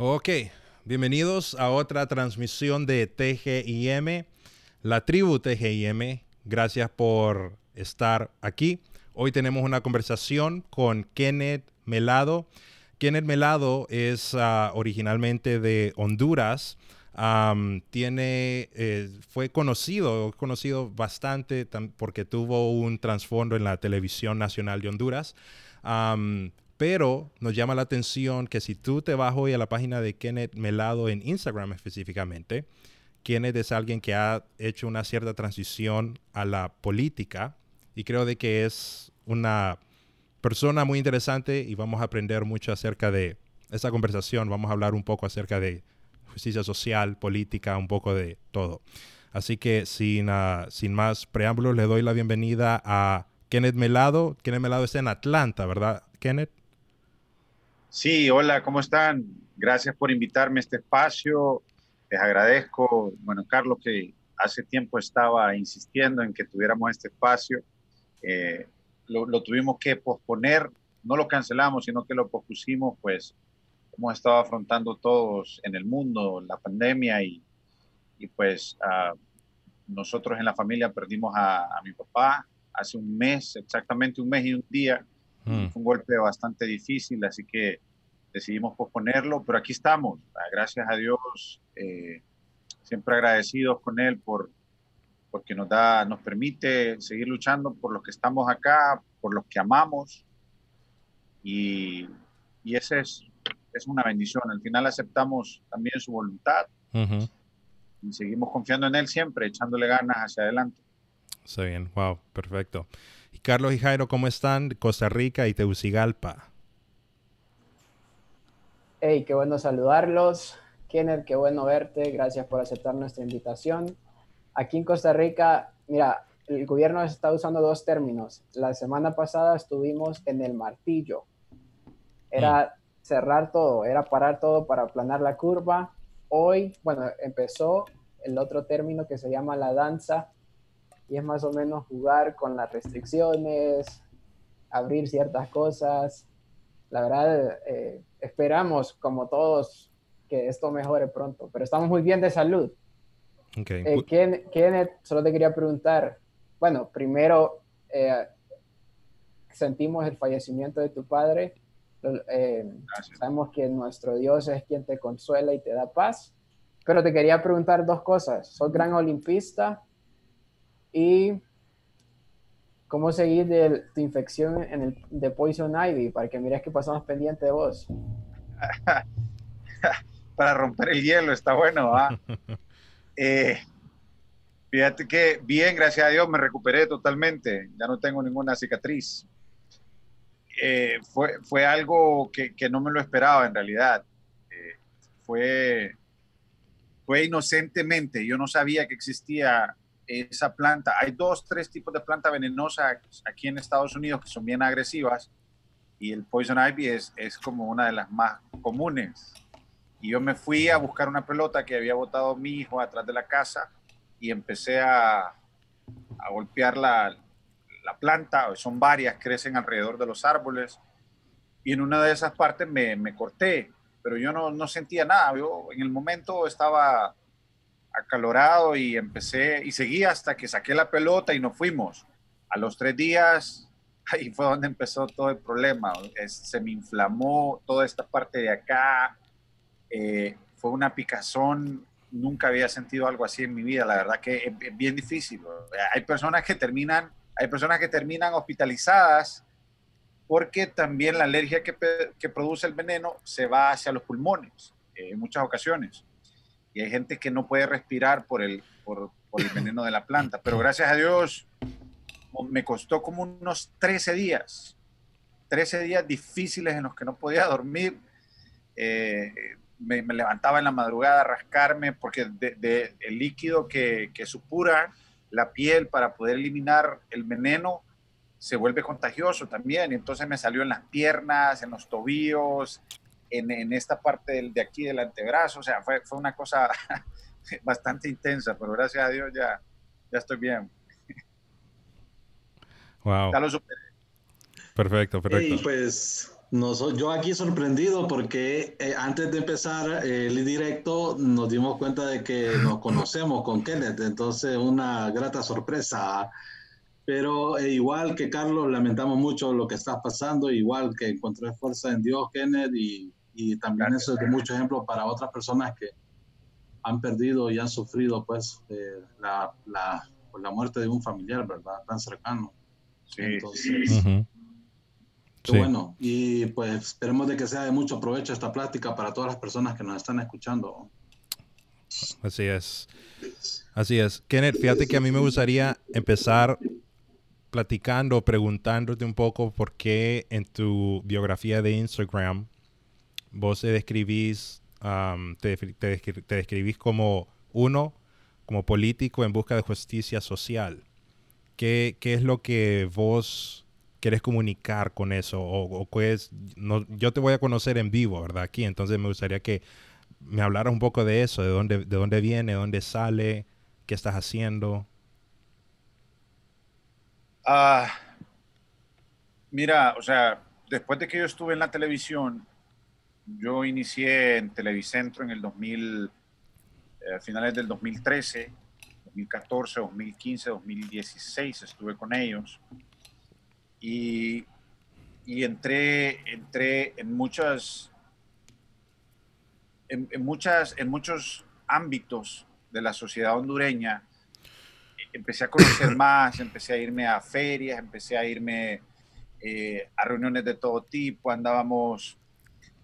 Ok, bienvenidos a otra transmisión de TGIM, la tribu TGIM. Gracias por estar aquí. Hoy tenemos una conversación con Kenneth Melado. Kenneth Melado es uh, originalmente de Honduras. Um, tiene, eh, fue conocido, conocido bastante porque tuvo un trasfondo en la televisión nacional de Honduras. Pero nos llama la atención que si tú te vas hoy a la página de Kenneth Melado en Instagram específicamente, Kenneth es alguien que ha hecho una cierta transición a la política y creo de que es una persona muy interesante y vamos a aprender mucho acerca de esa conversación. Vamos a hablar un poco acerca de justicia social, política, un poco de todo. Así que sin, uh, sin más preámbulos, le doy la bienvenida a Kenneth Melado. Kenneth Melado está en Atlanta, ¿verdad, Kenneth? Sí, hola, ¿cómo están? Gracias por invitarme a este espacio. Les agradezco, bueno, Carlos, que hace tiempo estaba insistiendo en que tuviéramos este espacio. Eh, lo, tuvimos que posponer, no lo cancelamos, sino que lo pospusimos, pues hemos estado afrontando todos en el mundo la pandemia y, y pues uh, nosotros en la familia perdimos a, mi papá hace un mes, exactamente un mes y un día. Mm. Fue un golpe bastante difícil, así que decidimos posponerlo, pero aquí estamos, ah, gracias a Dios, eh, siempre agradecidos con Él por porque nos da, nos permite seguir luchando por los que estamos acá, por los que amamos, y, y ese es, es una bendición. Al final aceptamos también su voluntad y seguimos confiando en Él siempre, echándole ganas hacia adelante. Está bien, wow, perfecto. Y Carlos y Jairo, ¿cómo están? Costa Rica y Tegucigalpa. Hey, qué bueno saludarlos. Kenneth, qué bueno verte. Gracias por aceptar nuestra invitación. Aquí en Costa Rica, mira, el gobierno está usando dos términos. La semana pasada estuvimos en el martillo. Era mm. cerrar todo, era parar todo para aplanar la curva. Hoy, bueno, empezó el otro término que se llama la danza y es más o menos jugar con las restricciones, abrir ciertas cosas. La verdad, eh, esperamos, como todos, que esto mejore pronto, pero estamos muy bien de salud. Okay. Eh, Kenneth, solo te quería preguntar, bueno, primero, eh, sentimos el fallecimiento de tu padre, eh, sabemos que nuestro Dios es quien te consuela y te da paz, pero te quería preguntar dos cosas, sos gran olimpista y cómo seguir de tu infección en el, de Poison Ivy para que mires que pasamos pendiente de vos. para romper el hielo, está bueno. ¿ah? eh, fíjate que bien, gracias a Dios, me recuperé totalmente. Ya no tengo ninguna cicatriz. Eh, fue, fue algo que, que, no me lo esperaba en realidad. Eh, fue, fue inocentemente. Yo no sabía que existía esa planta. Hay dos, tres tipos de planta venenosa aquí en Estados Unidos que son bien agresivas y el poison ivy es, es como una de las más comunes. Y yo me fui a buscar una pelota que había botado mi hijo atrás de la casa y empecé a, a golpear la, la planta. Son varias, crecen alrededor de los árboles. Y en una de esas partes me, me corté, pero yo no, no sentía nada. Yo en el momento estaba acalorado y empecé y seguí hasta que saqué la pelota y nos fuimos. A los tres días, ahí fue donde empezó todo el problema. se me inflamó toda esta parte de acá. Eh, fue una picazón. Nunca había sentido algo así en mi vida. La verdad que es, bien difícil. Hay personas que terminan, hay personas que terminan hospitalizadas porque también la alergia que, que produce el veneno se va hacia los pulmones eh, en muchas ocasiones y hay gente que no puede respirar por el, por, por el veneno de la planta. Pero gracias a Dios me costó como unos 13 días, 13 días difíciles en los que no podía dormir. Eh, me, me, levantaba en la madrugada a rascarme porque de, de, el líquido que, que supura la piel para poder eliminar el veneno se vuelve contagioso también. Entonces me salió en las piernas, en los tobillos, en, en esta parte del, de aquí del antebrazo, o sea, fue, fue una cosa bastante intensa, pero gracias a Dios ya, ya estoy bien. Wow. Ya lo superé. Perfecto, perfecto. Y pues yo aquí sorprendido porque eh, antes de empezar el directo nos dimos cuenta de que nos conocemos con Kenneth, entonces una grata sorpresa. Pero eh, igual que Carlos, lamentamos mucho lo que está pasando, igual que encontré fuerza en Dios, Kenneth, y, y también eso es de mucho ejemplo para otras personas que han perdido y han sufrido pues eh, la, la, pues, la, muerte de un familiar, ¿verdad? Tan cercano. Sí. Entonces, bueno, y pues esperemos de que sea de mucho provecho esta plática para todas las personas que nos están escuchando. Así es. Así es. Kenneth, fíjate que a mí me gustaría empezar platicando, preguntándote un poco por qué en tu biografía de Instagram vos te describís, te, describís como uno, como político en busca de justicia social. ¿Qué, qué es lo que vos quieres comunicar con eso? O, o es, no, yo te voy a conocer en vivo, ¿verdad? Aquí, entonces me gustaría que me hablaras un poco de eso, de dónde, de dónde viene, de dónde sale, qué estás haciendo. Ah, mira, o sea, después de que yo estuve en la televisión, yo inicié en Televicentro en el 2000, eh, finales del 2013, 2014, 2015, 2016 estuve con ellos y, y entré, entré en muchas, en, muchas, en muchos ámbitos de la sociedad hondureña. Empecé a conocer más, empecé a irme a ferias, empecé a irme eh, a reuniones de todo tipo, andábamos,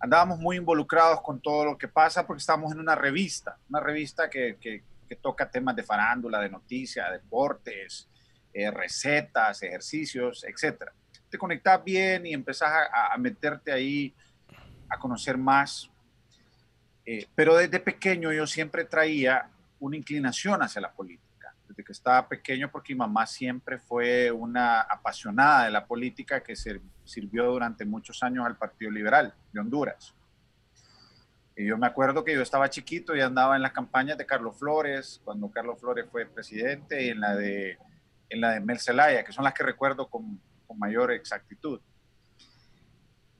andábamos muy involucrados con todo lo que pasa porque estábamos en una revista, una revista que, que, toca temas de farándula, de noticias, deportes, eh, recetas, ejercicios, etc. Te conectas bien y empezás a, a meterte ahí, a conocer más eh, pero desde pequeño yo siempre traía una inclinación hacia la política. Desde que estaba pequeño, porque mi mamá siempre fue una apasionada de la política que sirvió durante muchos años al Partido Liberal de Honduras. Y yo me acuerdo que yo estaba chiquito y andaba en las campañas de Carlos Flores, cuando Carlos Flores fue presidente, y en la de, en la de Mel Zelaya, que son las que recuerdo con, con mayor exactitud.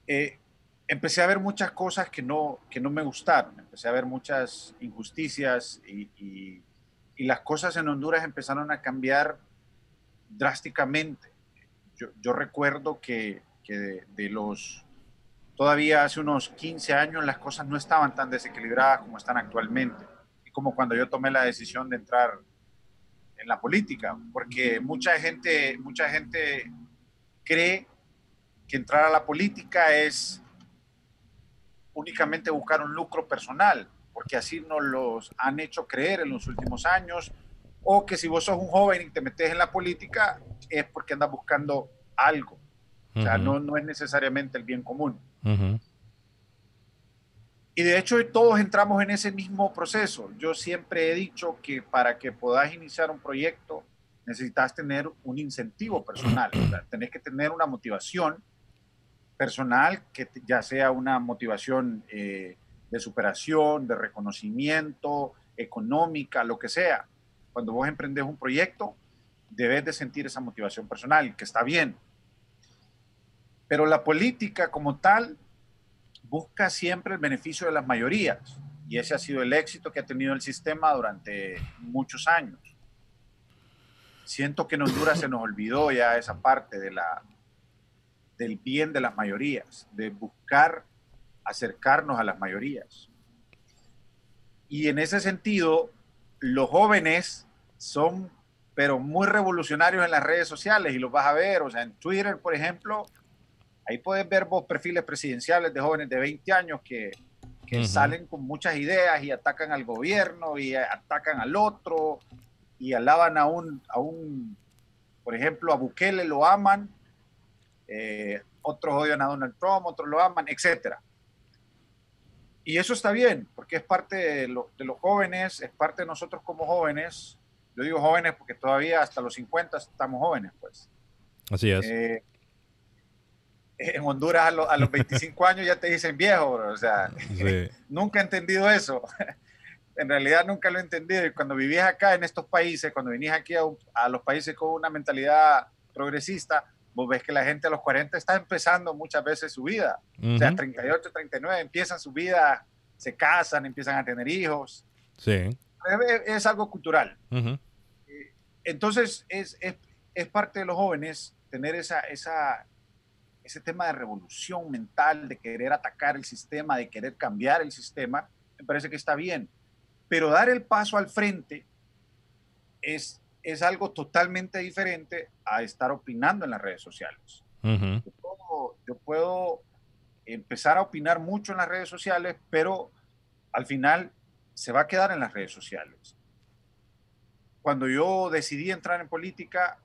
Eh, empecé a ver muchas cosas que no, que no me gustaron, empecé a ver muchas injusticias y, y, las cosas en Honduras empezaron a cambiar drásticamente. Yo, yo recuerdo que, que de, los, todavía hace unos 15 años las cosas no estaban tan desequilibradas como están actualmente, y como cuando yo tomé la decisión de entrar en la política, porque mucha gente, mucha gente cree que entrar a la política es únicamente buscar un lucro personal, porque así nos los han hecho creer en los últimos años, o que si vos sos un joven y te metes en la política es porque andas buscando algo. O sea, no, no es necesariamente el bien común. Y de hecho todos entramos en ese mismo proceso. Yo siempre he dicho que para que puedas iniciar un proyecto necesitas tener un incentivo personal, o sea, tenés que tener una motivación personal, que ya sea una motivación eh, de superación, de reconocimiento, económica, lo que sea. Cuando vos emprendes un proyecto, debes de sentir esa motivación personal, que está bien. Pero la política como tal busca siempre el beneficio de las mayorías y ese ha sido el éxito que ha tenido el sistema durante muchos años. Siento que en Honduras se nos olvidó ya esa parte de la, del bien de las mayorías, de buscar acercarnos a las mayorías. Y en ese sentido, los jóvenes son, pero muy revolucionarios en las redes sociales y los vas a ver, o sea, en Twitter, por ejemplo, ahí puedes ver vos perfiles presidenciales de jóvenes de 20 años que, que salen con muchas ideas y atacan al gobierno y atacan al otro y alaban a un, a un, por ejemplo, a Bukele lo aman eh, otros odian a Donald Trump, otros lo aman, etc. Y eso está bien, porque es parte de, los jóvenes, es parte de nosotros como jóvenes. Yo digo jóvenes porque todavía hasta los 50 estamos jóvenes, pues. Así es. Eh, en Honduras a, los 25 años ya te dicen viejo, o sea, nunca he entendido eso. en realidad nunca lo he entendido. Y cuando vivís acá en estos países, cuando vinís aquí a, a los países con una mentalidad progresista, vos ves que la gente a los 40 está empezando muchas veces su vida. O sea, 38, 39, empiezan su vida, se casan, empiezan a tener hijos. Sí. Es, algo cultural. Entonces, es, es, es, parte de los jóvenes tener esa, esa, ese tema de revolución mental, de querer atacar el sistema, de querer cambiar el sistema, me parece que está bien. Pero dar el paso al frente es, es algo totalmente diferente a estar opinando en las redes sociales. yo, puedo, empezar a opinar mucho en las redes sociales, pero al final se va a quedar en las redes sociales. Cuando yo decidí entrar en política,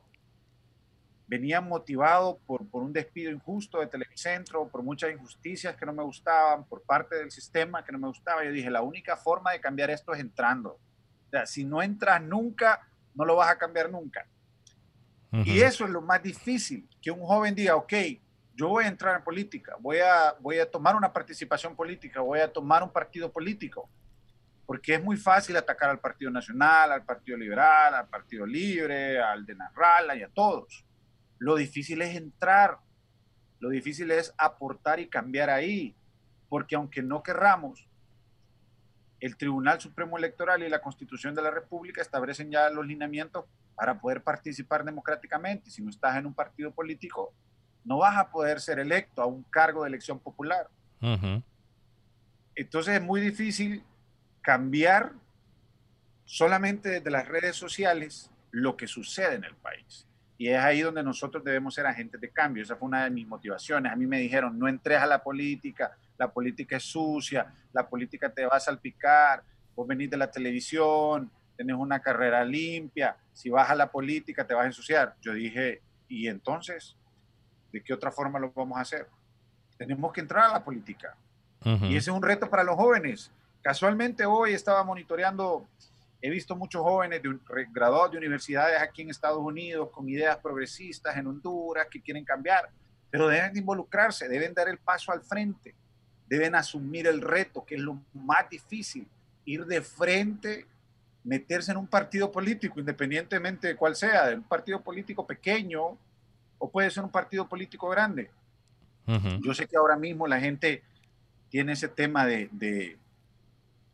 venía motivado por, por, un despido injusto de Televicentro, por muchas injusticias que no me gustaban, por parte del sistema que no me gustaba. Yo dije, la única forma de cambiar esto es entrando. O sea, si no entras nunca, no lo vas a cambiar nunca. Y eso es lo más difícil, que un joven diga, ok, yo voy a entrar en política, voy a, voy a tomar una participación política, voy a tomar un partido político, porque es muy fácil atacar al Partido Nacional, al Partido Liberal, al Partido Libre, al de Narrala y a todos. Lo difícil es entrar, lo difícil es aportar y cambiar ahí, porque aunque no querramos, el Tribunal Supremo Electoral y la Constitución de la República establecen ya los lineamientos para poder participar democráticamente. Si no estás en un partido político, no vas a poder ser electo a un cargo de elección popular. Entonces es muy difícil cambiar solamente desde las redes sociales lo que sucede en el país. Y es ahí donde nosotros debemos ser agentes de cambio. Esa fue una de mis motivaciones. A mí me dijeron, no entres a la política, la política es sucia, la política te va a salpicar, vos venís de la televisión, tenés una carrera limpia, si vas a la política te vas a ensuciar. Yo dije, ¿y entonces? ¿De qué otra forma lo vamos a hacer? Tenemos que entrar a la política. Y ese es un reto para los jóvenes. Casualmente hoy estaba monitoreando, he visto muchos jóvenes de, graduados de universidades aquí en Estados Unidos con ideas progresistas en Honduras que quieren cambiar, pero deben de involucrarse, deben dar el paso al frente deben asumir el reto, que es lo más difícil, ir de frente, meterse en un partido político, independientemente de cuál sea, de un partido político pequeño o puede ser un partido político grande. Yo sé que ahora mismo la gente tiene ese tema de, de,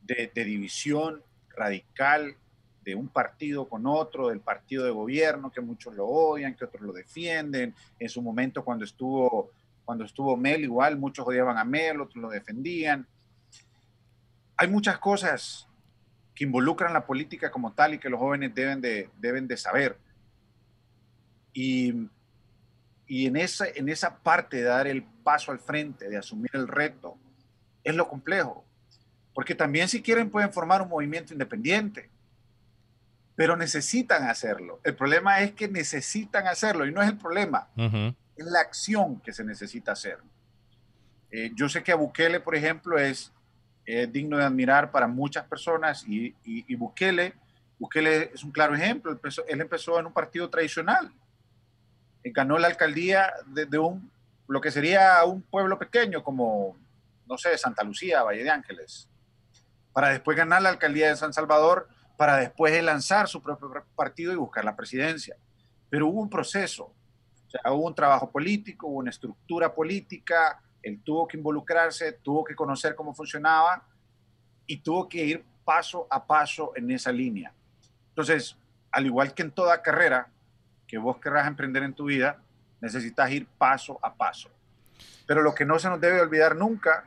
de división radical de un partido con otro, del partido de gobierno, que muchos lo odian, que otros lo defienden. En su momento, cuando estuvo cuando estuvo Mel, igual muchos odiaban a Mel, otros lo defendían. Hay muchas cosas que involucran la política como tal y que los jóvenes deben de, deben de saber. Y, y en, esa, en esa parte de dar el paso al frente, de asumir el reto, es lo complejo. Porque también si quieren pueden formar un movimiento independiente, pero necesitan hacerlo. El problema es que necesitan hacerlo y no es el problema es la acción que se necesita hacer. Eh, yo sé que Bukele, por ejemplo, es digno de admirar para muchas personas y, Bukele, Bukele es un claro ejemplo. Él empezó, en un partido tradicional. ganó la alcaldía de, un, lo que sería un pueblo pequeño como, no sé, Santa Lucía, Valle de Ángeles, para después ganar la alcaldía de San Salvador, para después lanzar su propio partido y buscar la presidencia. Pero hubo un proceso, hubo un trabajo político, una estructura política, él tuvo que involucrarse, tuvo que conocer cómo funcionaba y tuvo que ir paso a paso en esa línea. Entonces, al igual que en toda carrera que vos querrás emprender en tu vida, necesitas ir paso a paso. Pero lo que no se nos debe olvidar nunca,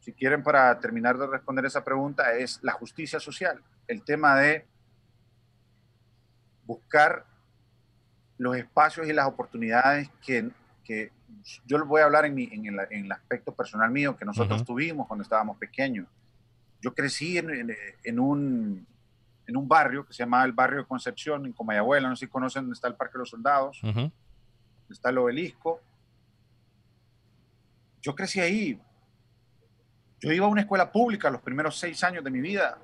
si quieren para terminar de responder esa pregunta, es la justicia social, el tema de buscar los espacios y las oportunidades que, que yo les voy a hablar en, en, el, en, el, aspecto personal mío que nosotros tuvimos cuando estábamos pequeños. Yo crecí en, en, un, en un barrio que se llamaba el barrio de Concepción, en Comayabuela, no sé si conocen dónde está el Parque de los Soldados, está el obelisco. Yo crecí ahí. Yo iba a una escuela pública los primeros seis años de mi vida.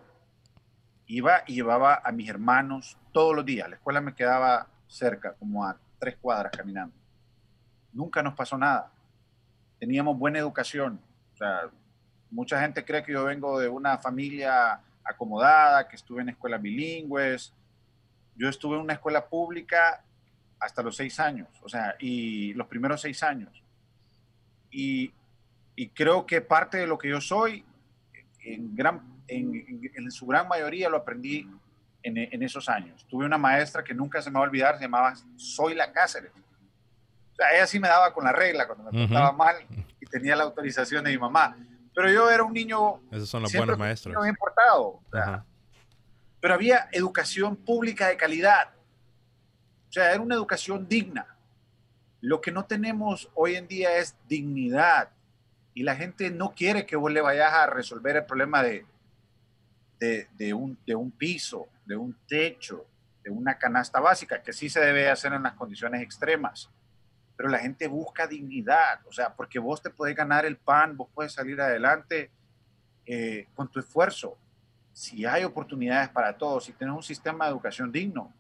Iba y llevaba a mis hermanos todos los días. La escuela me quedaba cerca, como a tres cuadras caminando. Nunca nos pasó nada. Teníamos buena educación. O sea, mucha gente cree que yo vengo de una familia acomodada, que estuve en escuelas bilingües. Yo estuve en una escuela pública hasta los seis años, o sea, y los primeros seis años. Y, y creo que parte de lo que yo soy, en, gran, en, en su gran mayoría lo aprendí en, en, esos años. Tuve una maestra que nunca se me va a olvidar, se llamaba Soy la Cáceres. O sea, ella sí me daba con la regla cuando me portaba mal y tenía la autorización de mi mamá. Pero yo era un niño... Esos son los buenos maestros. O sea, pero había educación pública de calidad. O sea, era una educación digna. Lo que no tenemos hoy en día es dignidad. Y la gente no quiere que vos le vayas a resolver el problema de, de, un, de un piso, de un techo, de una canasta básica, que sí se debe hacer en las condiciones extremas. Pero la gente busca dignidad, o sea, porque vos te puedes ganar el pan, vos puedes salir adelante eh, con tu esfuerzo. Si hay oportunidades para todos, si tenés un sistema de educación digno,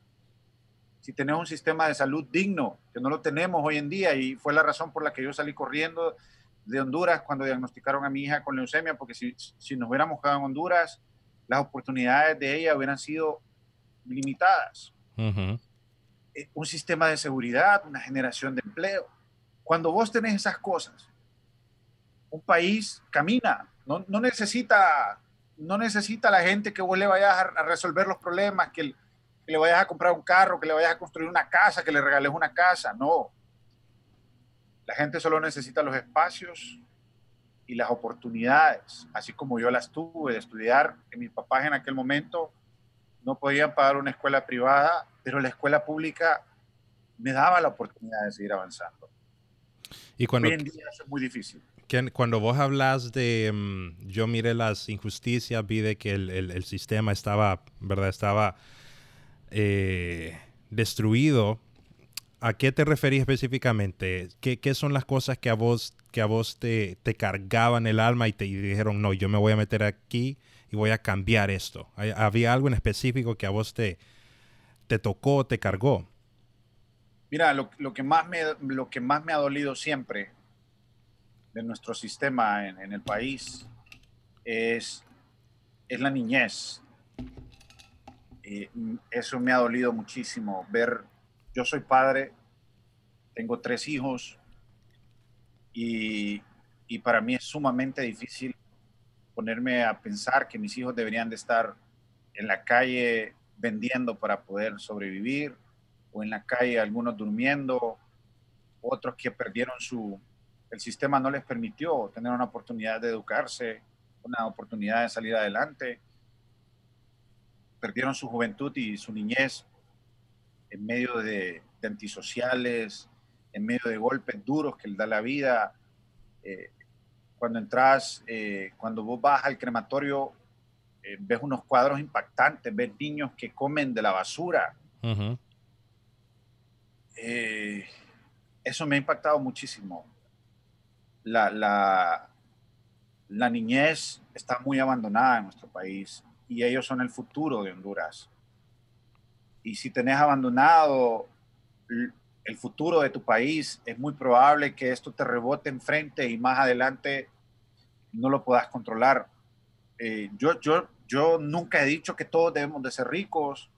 si tenés un sistema de salud digno, que no lo tenemos hoy en día, y fue la razón por la que yo salí corriendo de Honduras cuando diagnosticaron a mi hija con leucemia, porque si, si nos hubiéramos quedado en Honduras, las oportunidades de ella hubieran sido limitadas. Uh -huh. Un sistema de seguridad, una generación de empleo. Cuando vos tenés esas cosas, un país camina, no, no necesita no necesita la gente que vos le vayas a, a resolver los problemas, que, que, le vayas a comprar un carro, que le vayas a construir una casa, que le regales una casa, no. La gente solo necesita los espacios y las oportunidades, así como yo las tuve de estudiar, que mis papás en aquel momento no podían pagar una escuela privada, pero la escuela pública me daba la oportunidad de seguir avanzando. Y cuando, Hoy en día eso es muy difícil. Que cuando vos hablas de, um, yo miré las injusticias, vi de que el, el, el sistema estaba, ¿verdad? Estaba eh, destruido. ¿A qué te referís específicamente? ¿Qué, ¿Qué, son las cosas que a vos, que a vos te, te cargaban el alma y te y dijeron, no, yo me voy a meter aquí y voy a cambiar esto? ¿Había algo en específico que a vos te, te tocó, te cargó? Mira, lo, lo, que más me, lo que más me ha dolido siempre de nuestro sistema en, en el país es, es la niñez. Y eso me ha dolido muchísimo, ver, yo soy padre, tengo tres hijos y, y para mí es sumamente difícil ponerme a pensar que mis hijos deberían de estar en la calle vendiendo para poder sobrevivir o en la calle algunos durmiendo, otros que perdieron su, el sistema no les permitió tener una oportunidad de educarse, una oportunidad de salir adelante. Perdieron su juventud y su niñez en medio de, de antisociales, en medio de golpes duros que les da la vida. Eh, cuando entras, eh, cuando vos vas al crematorio, eh, ves unos cuadros impactantes, ves niños que comen de la basura. Uh -huh. eso me ha impactado muchísimo la, la, la, niñez está muy abandonada en nuestro país y ellos son el futuro de Honduras. Y si tenés abandonado el futuro de tu país, es muy probable que esto te rebote enfrente y más adelante no lo puedas controlar. Eh, yo, yo, yo nunca he dicho que todos debemos de ser ricos.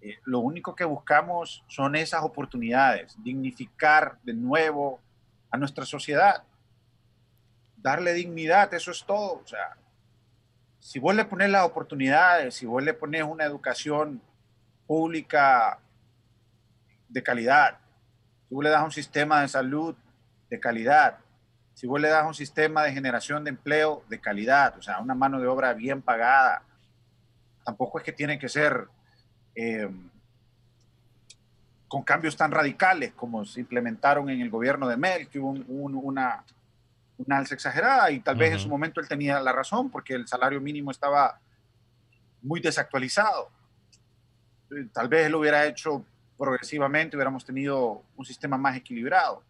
Eh, lo único que buscamos son esas oportunidades, dignificar de nuevo a nuestra sociedad darle dignidad, eso es todo. O sea, si vos le pones las oportunidades, si vos le pones una educación pública de calidad, si vos le das un sistema de salud de calidad, si vos le das un sistema de generación de empleo de calidad, o sea, una mano de obra bien pagada, tampoco es que tiene que ser eh, con cambios tan radicales como se implementaron en el gobierno de Mel, que hubo un, un, una, una alza exagerada y tal uh -huh. vez en su momento él tenía la razón porque el salario mínimo estaba muy desactualizado. Tal vez lo hubiera hecho progresivamente, hubiéramos tenido un sistema más equilibrado.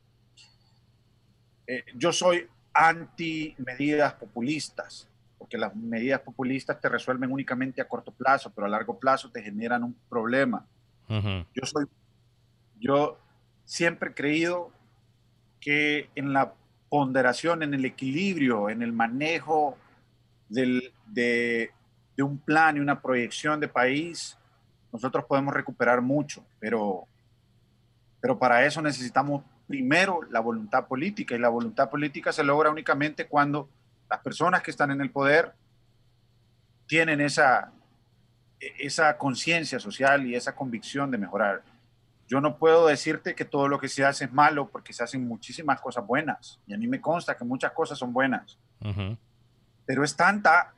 Eh, yo soy anti medidas populistas, porque las medidas populistas te resuelven únicamente a corto plazo, pero a largo plazo te generan un problema. Uh -huh. Yo soy, yo siempre he creído que en la ponderación, en el equilibrio, en el manejo del, de, de, un plan y una proyección de país, nosotros podemos recuperar mucho, pero Pero para eso necesitamos primero la voluntad política y la voluntad política se logra únicamente cuando las personas que están en el poder tienen esa, esa conciencia social y esa convicción de mejorar. Yo no puedo decirte que todo lo que se hace es malo porque se hacen muchísimas cosas buenas y a mí me consta que muchas cosas son buenas. Pero es tanta,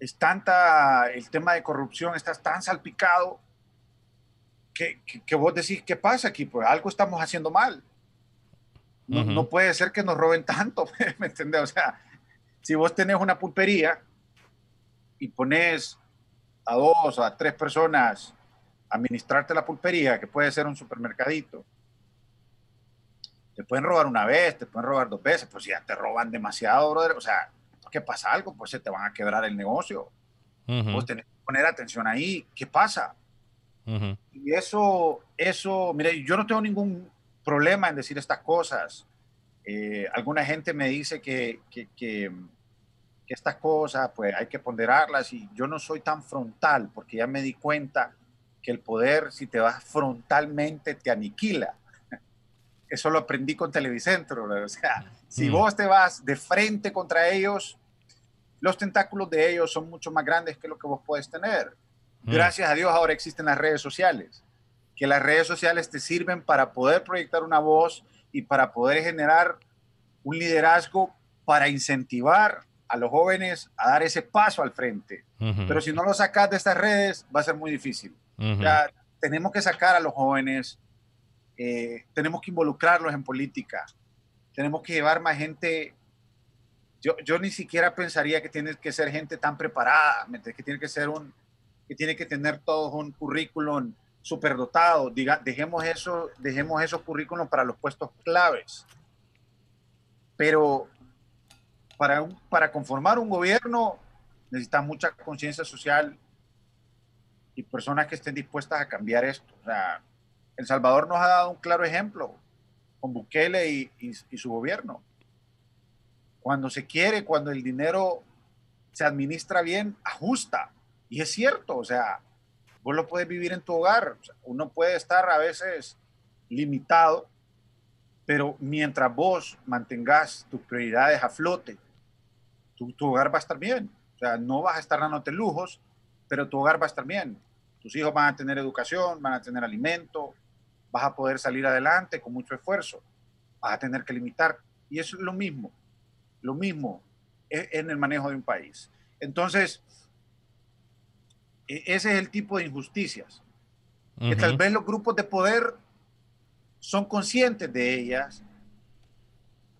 es tanta, el tema de corrupción está tan salpicado que, que, vos decís, ¿qué pasa aquí? Pues algo estamos haciendo mal. No, no puede ser que nos roben tanto, ¿me entiendes? O sea, si vos tenés una pulpería y pones a dos o a tres personas a administrarte la pulpería, que puede ser un supermercadito, te pueden robar una vez, te pueden robar dos veces, pues ya te roban demasiado, brother. O sea, ¿qué pasa algo? Pues se te van a quebrar el negocio. Vos tenés que poner atención ahí. ¿Qué pasa? Y eso, eso, mire, yo no tengo ningún problema en decir estas cosas. Eh, alguna gente me dice que, que, que, estas cosas pues hay que ponderarlas y yo no soy tan frontal porque ya me di cuenta que el poder si te vas frontalmente te aniquila. Eso lo aprendí con Televicentro. O sea, si mm. vos te vas de frente contra ellos, los tentáculos de ellos son mucho más grandes que lo que vos puedes tener. Mm. Gracias a Dios ahora existen las redes sociales, que las redes sociales te sirven para poder proyectar una voz y para poder generar un liderazgo para incentivar a los jóvenes a dar ese paso al frente. Pero si no lo sacas de estas redes, va a ser muy difícil. tenemos que sacar a los jóvenes, eh, tenemos que involucrarlos en política, tenemos que llevar más gente. Yo, yo ni siquiera pensaría que tiene que ser gente tan preparada, que tiene que ser un, que tiene que tener todos un currículum superdotado. Diga, dejemos, eso, dejemos esos currículums para los puestos claves. Pero para, para conformar un gobierno necesita mucha conciencia social y personas que estén dispuestas a cambiar esto. O sea, El Salvador nos ha dado un claro ejemplo con Bukele y su gobierno. Cuando se quiere, cuando el dinero se administra bien, ajusta. Y es cierto, o sea, vos lo puedes vivir en tu hogar. uno puede estar a veces limitado, pero mientras vos mantengas tus prioridades a flote, tu, hogar va a estar bien. O sea, no vas a estar dándote lujos, pero tu hogar va a estar bien. Tus hijos van a tener educación, van a tener alimento, vas a poder salir adelante con mucho esfuerzo. Vas a tener que limitar. Y es lo mismo, lo mismo en el manejo de un país. Entonces, e, ese es el tipo de injusticias. Que tal vez los grupos de poder son conscientes de ellas,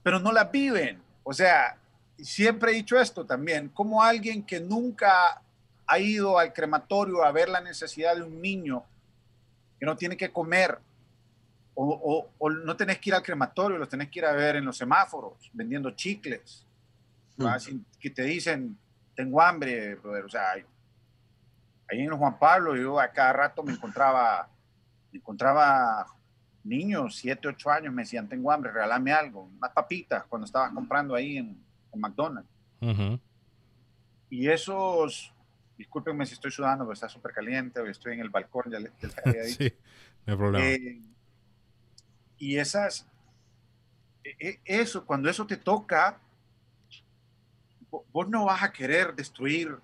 pero no las viven. O sea, siempre he dicho esto también, como alguien que nunca ha ido al crematorio a ver la necesidad de un niño que no tiene que comer, o, no tenés que ir al crematorio, lo tenés que ir a ver en los semáforos, vendiendo chicles, que te dicen, tengo hambre, brother. o sea, ahí en Juan Pablo, yo a cada rato me encontraba, me encontraba niños, 7, 8 años, me decían, tengo hambre, regálame algo, unas papitas, cuando estaba comprando ahí en, McDonald's. Y esos, discúlpenme si estoy sudando, porque está súper caliente, hoy estoy en el balcón, ya les, había dicho. sí, no hay problema. Eh, y esas, e, e, eso, cuando eso te toca, vos no vas a querer destruir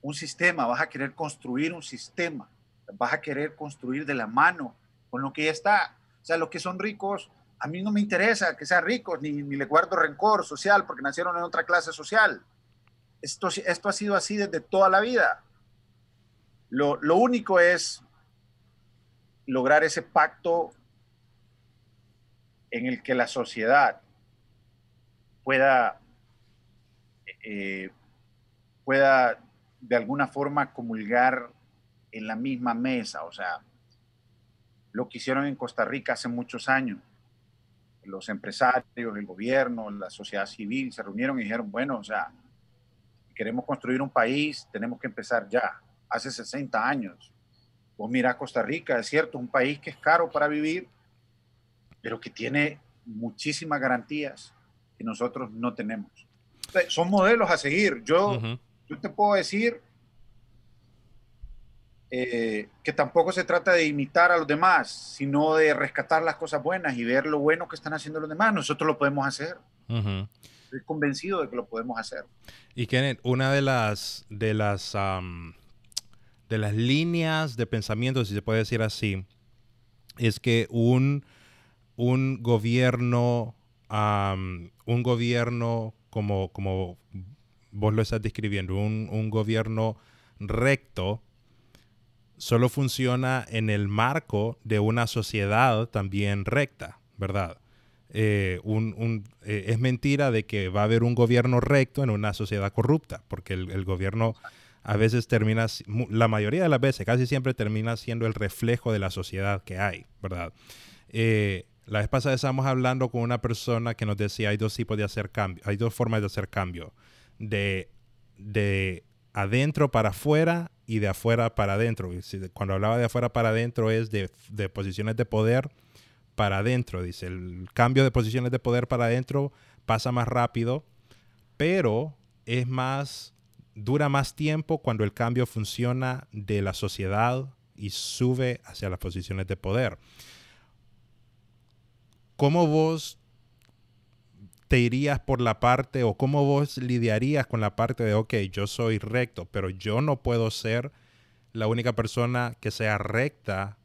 un sistema, vas a querer construir un sistema, vas a querer construir de la mano con lo que ya está. O sea, los que son ricos, a mí no me interesa que sean ricos, ni, ni le guardo rencor social porque nacieron en otra clase social. Esto, esto ha sido así desde toda la vida. Lo, lo único es lograr ese pacto en el que la sociedad pueda, eh, pueda de alguna forma comulgar en la misma mesa, o sea, lo que hicieron en Costa Rica hace muchos años. Los empresarios, el gobierno, la sociedad civil se reunieron y dijeron, bueno, o sea, queremos construir un país, tenemos que empezar ya, hace 60 años. Vos mira Costa Rica, es cierto, un país que es caro para vivir, pero que tiene muchísimas garantías que nosotros no tenemos. son modelos a seguir. Yo, yo te puedo decir eh, que tampoco se trata de imitar a los demás, sino de rescatar las cosas buenas y ver lo bueno que están haciendo los demás. Nosotros lo podemos hacer. Estoy convencido de que lo podemos hacer. Y Kenneth, una de las de las de las líneas de pensamiento, si se puede decir así, es que un, un gobierno, un gobierno como, como vos lo estás describiendo, un, un gobierno recto, solo funciona en el marco de una sociedad también recta, ¿verdad? Eh, un, eh, es mentira de que va a haber un gobierno recto en una sociedad corrupta, porque el, gobierno a veces termina, la mayoría de las veces, casi siempre termina siendo el reflejo de la sociedad que hay, ¿verdad? Eh, la vez pasada estábamos hablando con una persona que nos decía hay dos tipos de hacer cambio, hay dos formas de hacer cambio, de, de adentro para afuera y de afuera para adentro. Cuando hablaba de afuera para adentro es de, de posiciones de poder para adentro. Dice, el cambio de posiciones de poder para adentro pasa más rápido, pero es más, dura más tiempo cuando el cambio funciona de la sociedad y sube hacia las posiciones de poder. ¿Cómo vos te irías por la parte o cómo vos lidiarías con la parte de, ok, yo soy recto, pero yo no puedo ser la única persona que sea recta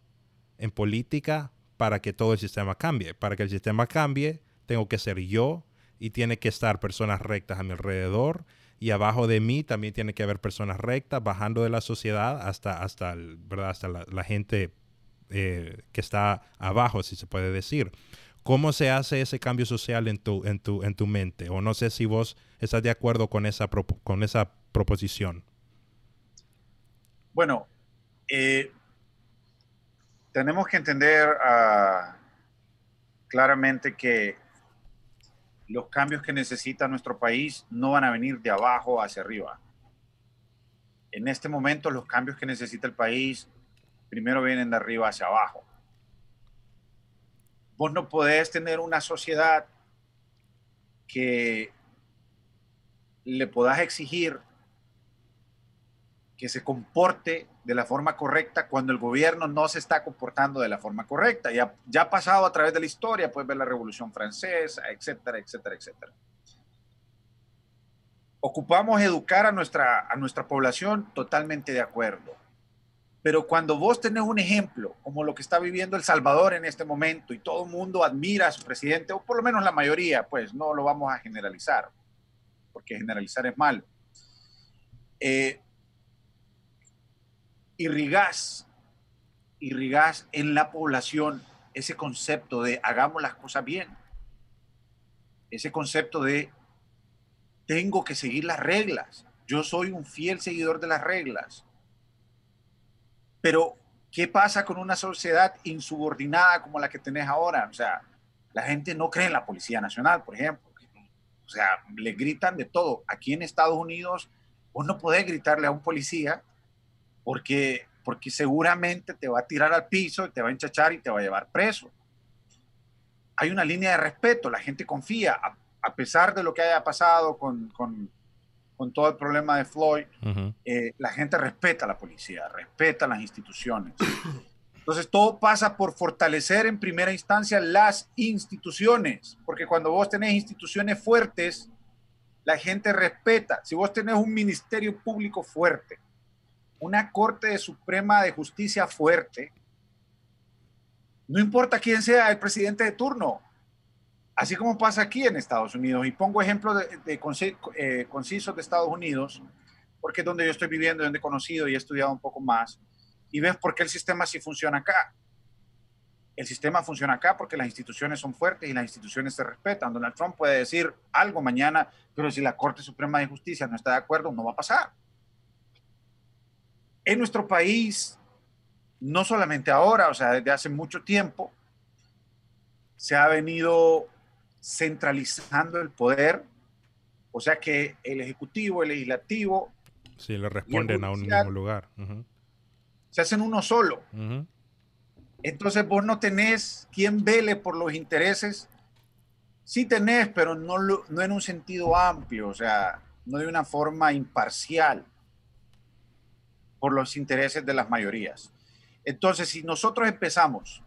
en política para que todo el sistema cambie. Para que el sistema cambie, tengo que ser yo y tiene que estar personas rectas a mi alrededor y abajo de mí también tiene que haber personas rectas bajando de la sociedad hasta, hasta, ¿verdad? hasta la, gente eh, que está abajo, si se puede decir. ¿Cómo se hace ese cambio social en tu, en tu, en tu mente? O no sé si vos estás de acuerdo con esa, con esa proposición. Bueno, eh, tenemos que entender ah, claramente que los cambios que necesita nuestro país no van a venir de abajo hacia arriba. En este momento los cambios que necesita el país primero vienen de arriba hacia abajo. Vos no podés tener una sociedad que le puedas exigir que se comporte de la forma correcta cuando el gobierno no se está comportando de la forma correcta. Ya, ya ha pasado a través de la historia, puedes ver la Revolución Francesa, etcétera, etcétera, etcétera. Ocupamos educar a nuestra, a nuestra población totalmente de acuerdo. Pero cuando vos tenés un ejemplo, como lo que está viviendo El Salvador en este momento, y todo el mundo admira a su presidente, o por lo menos la mayoría, pues no lo vamos a generalizar, porque generalizar es malo. Eh, irrigás, irrigás en la población ese concepto de hagamos las cosas bien, ese concepto de tengo que seguir las reglas, yo soy un fiel seguidor de las reglas pero, ¿qué pasa con una sociedad insubordinada como la que tenés ahora? O sea, la gente no cree en la Policía Nacional, por ejemplo. O sea, le gritan de todo. Aquí en Estados Unidos, vos no podés gritarle a un policía porque, porque seguramente te va a tirar al piso, te va a enchachar y te va a llevar preso. Hay una línea de respeto, la gente confía, a, pesar de lo que haya pasado con, con, con todo el problema de Floyd, eh, la gente respeta a la policía, respeta las instituciones. Entonces, todo pasa por fortalecer en primera instancia las instituciones, porque cuando vos tenés instituciones fuertes, la gente respeta. Si vos tenés un ministerio público fuerte, una Corte Suprema de Justicia fuerte, no importa quién sea el presidente de turno, Así como pasa aquí en Estados Unidos, y pongo ejemplos de, eh, concisos de Estados Unidos, porque es donde yo estoy viviendo, donde he conocido y he estudiado un poco más, y ves por qué el sistema sí funciona acá. El sistema funciona acá porque las instituciones son fuertes y las instituciones se respetan. Donald Trump puede decir algo mañana, pero si la Corte Suprema de Justicia no está de acuerdo, no va a pasar. En nuestro país, no solamente ahora, o sea, desde hace mucho tiempo, se ha venido centralizando el poder, o sea que el Ejecutivo, el Legislativo... Sí, le responden a un mismo lugar. Se hacen uno solo. Entonces vos no tenés quien vele por los intereses. Sí tenés, pero no, no en un sentido amplio, o sea, no de una forma imparcial. por los intereses de las mayorías. Entonces, si nosotros empezamos,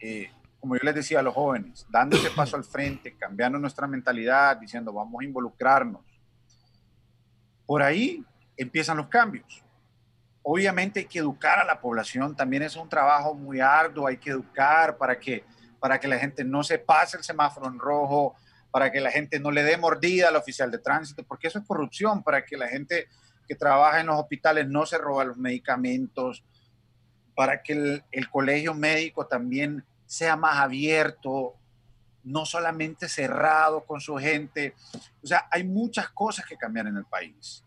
eh, como yo les decía a los jóvenes, dando ese paso al frente, cambiando nuestra mentalidad, diciendo vamos a involucrarnos, por ahí empiezan los cambios. Obviamente hay que educar a la población, también es un trabajo muy arduo, hay que educar para que, para que la gente no se pase el semáforo en rojo, para que la gente no le dé mordida al oficial de tránsito, porque eso es corrupción, para que la gente que trabaja en los hospitales no se roba los medicamentos, para que el, el colegio médico también sea más abierto, no solamente cerrado con su gente. O sea, hay muchas cosas que cambiar en el país.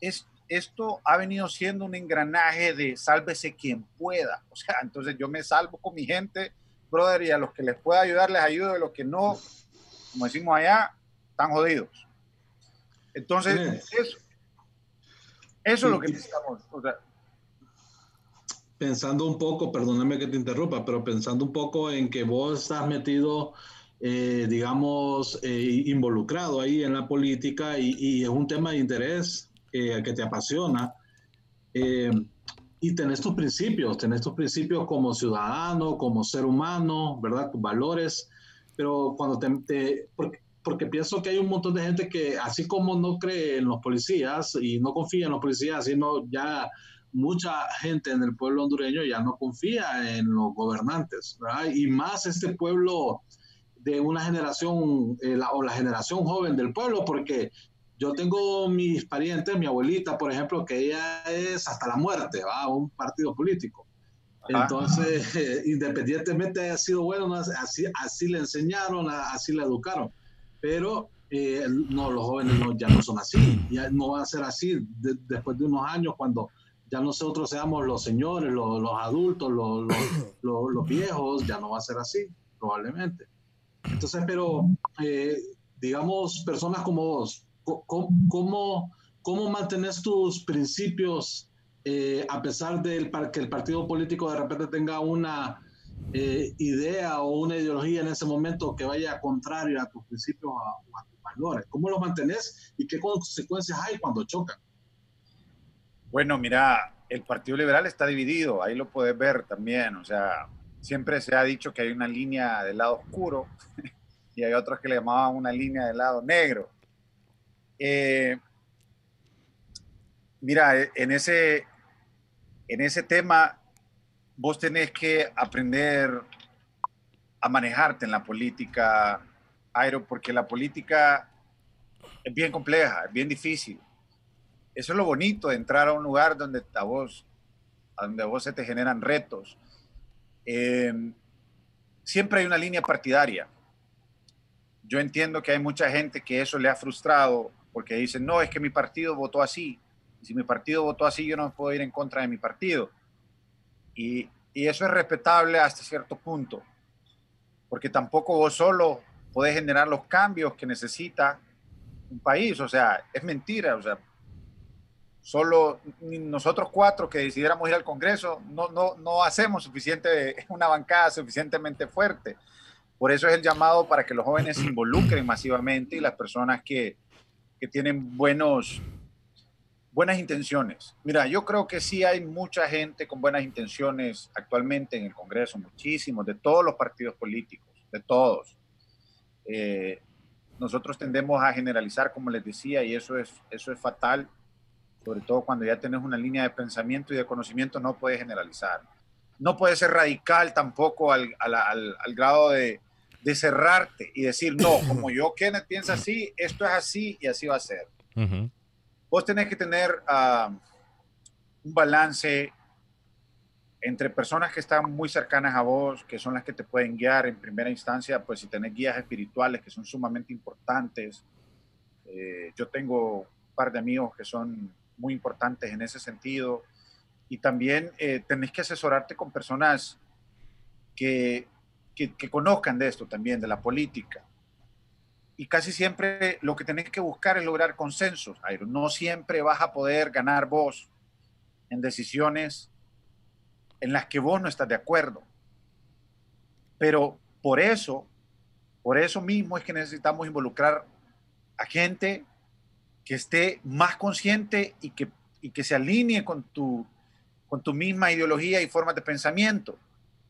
Es, esto ha venido siendo un engranaje de sálvese quien pueda. O sea, entonces yo me salvo con mi gente, brother, y a los que les pueda ayudar, les ayudo, de los que no, como decimos allá, están jodidos. Entonces, eso, eso es lo que necesitamos. Pensando un poco, perdóname que te interrumpa, pero pensando un poco en que vos estás metido, eh, digamos, eh, involucrado ahí en la política y, y, es un tema de interés eh, que te apasiona. y tenés tus principios, tenés tus principios como ciudadano, como ser humano, ¿verdad? Tus valores, pero cuando te, te porque, porque pienso que hay un montón de gente que, así como no cree en los policías y no confía en los policías, sino ya mucha gente en el pueblo hondureño ya no confía en los gobernantes, ¿verdad? Y más este pueblo de una generación, eh, la, o la generación joven del pueblo, porque yo tengo mis parientes, mi abuelita, por ejemplo, que ella es hasta la muerte, va a un partido político. Entonces, independientemente haya sido bueno, así, así le enseñaron, así le educaron pero eh, no, los jóvenes ya no son así, ya no van a ser así después de unos años cuando ya nosotros seamos los señores, los, los adultos, los, los, los, viejos, ya no va a ser así, probablemente. Entonces, pero eh, digamos, personas como vos, ¿cómo, cómo mantenés tus principios eh, a pesar de que el partido político de repente tenga una eh, idea o una ideología en ese momento que vaya contrario a tus principios o a, tus valores? ¿Cómo los mantenés y qué consecuencias hay cuando chocan? Bueno, mira, el Partido Liberal está dividido, ahí lo puedes ver también, o sea, siempre se ha dicho que hay una línea del lado oscuro y hay otros que le llamaban una línea del lado negro. Eh, mira, en ese, en ese tema vos tenés que aprender a manejarte en la política, Airo, porque la política es bien compleja, es bien difícil. Eso es lo bonito de entrar a un lugar donde a vos, donde a vos se te generan retos. Em, siempre hay una línea partidaria. Yo entiendo que hay mucha gente que eso le ha frustrado porque dicen, no, es que mi partido votó así. Y si mi partido votó así, yo no puedo ir en contra de mi partido. Y, eso es respetable hasta cierto punto, porque tampoco vos solo podés generar los cambios que necesita un país. O sea, es mentira. O sea, solo nosotros cuatro que decidiéramos ir al Congreso no, no, no hacemos suficiente, una bancada suficientemente fuerte. Por eso es el llamado para que los jóvenes se involucren masivamente y las personas que, que tienen buenos buenas intenciones. Mira, yo creo que sí hay mucha gente con buenas intenciones actualmente en el Congreso, muchísimos, de todos los partidos políticos, de todos. Eh, nosotros tendemos a generalizar, como les decía, y eso es, eso es fatal, sobre todo cuando ya tienes una línea de pensamiento y de conocimiento, no puedes generalizar. No puedes ser radical tampoco al, al, al, grado de, de, cerrarte y decir, no, como yo, Kenneth, piensa así, esto es así y así va a ser. Uh vos tenés que tener ah, un balance entre personas que están muy cercanas a vos, que son las que te pueden guiar en primera instancia, pues si tenés guías espirituales que son sumamente importantes. Eh, yo tengo un par de amigos que son muy importantes en ese sentido. Y también eh, tenés que asesorarte con personas que, que, que, conozcan de esto también, de la política y casi siempre lo que tenés que buscar es lograr consensos, Jairo. No siempre vas a poder ganar vos en decisiones en las que vos no estás de acuerdo. Pero por eso, por eso mismo es que necesitamos involucrar a gente que esté más consciente y que, y que se alinee con, tu, con tu misma ideología y formas de pensamiento.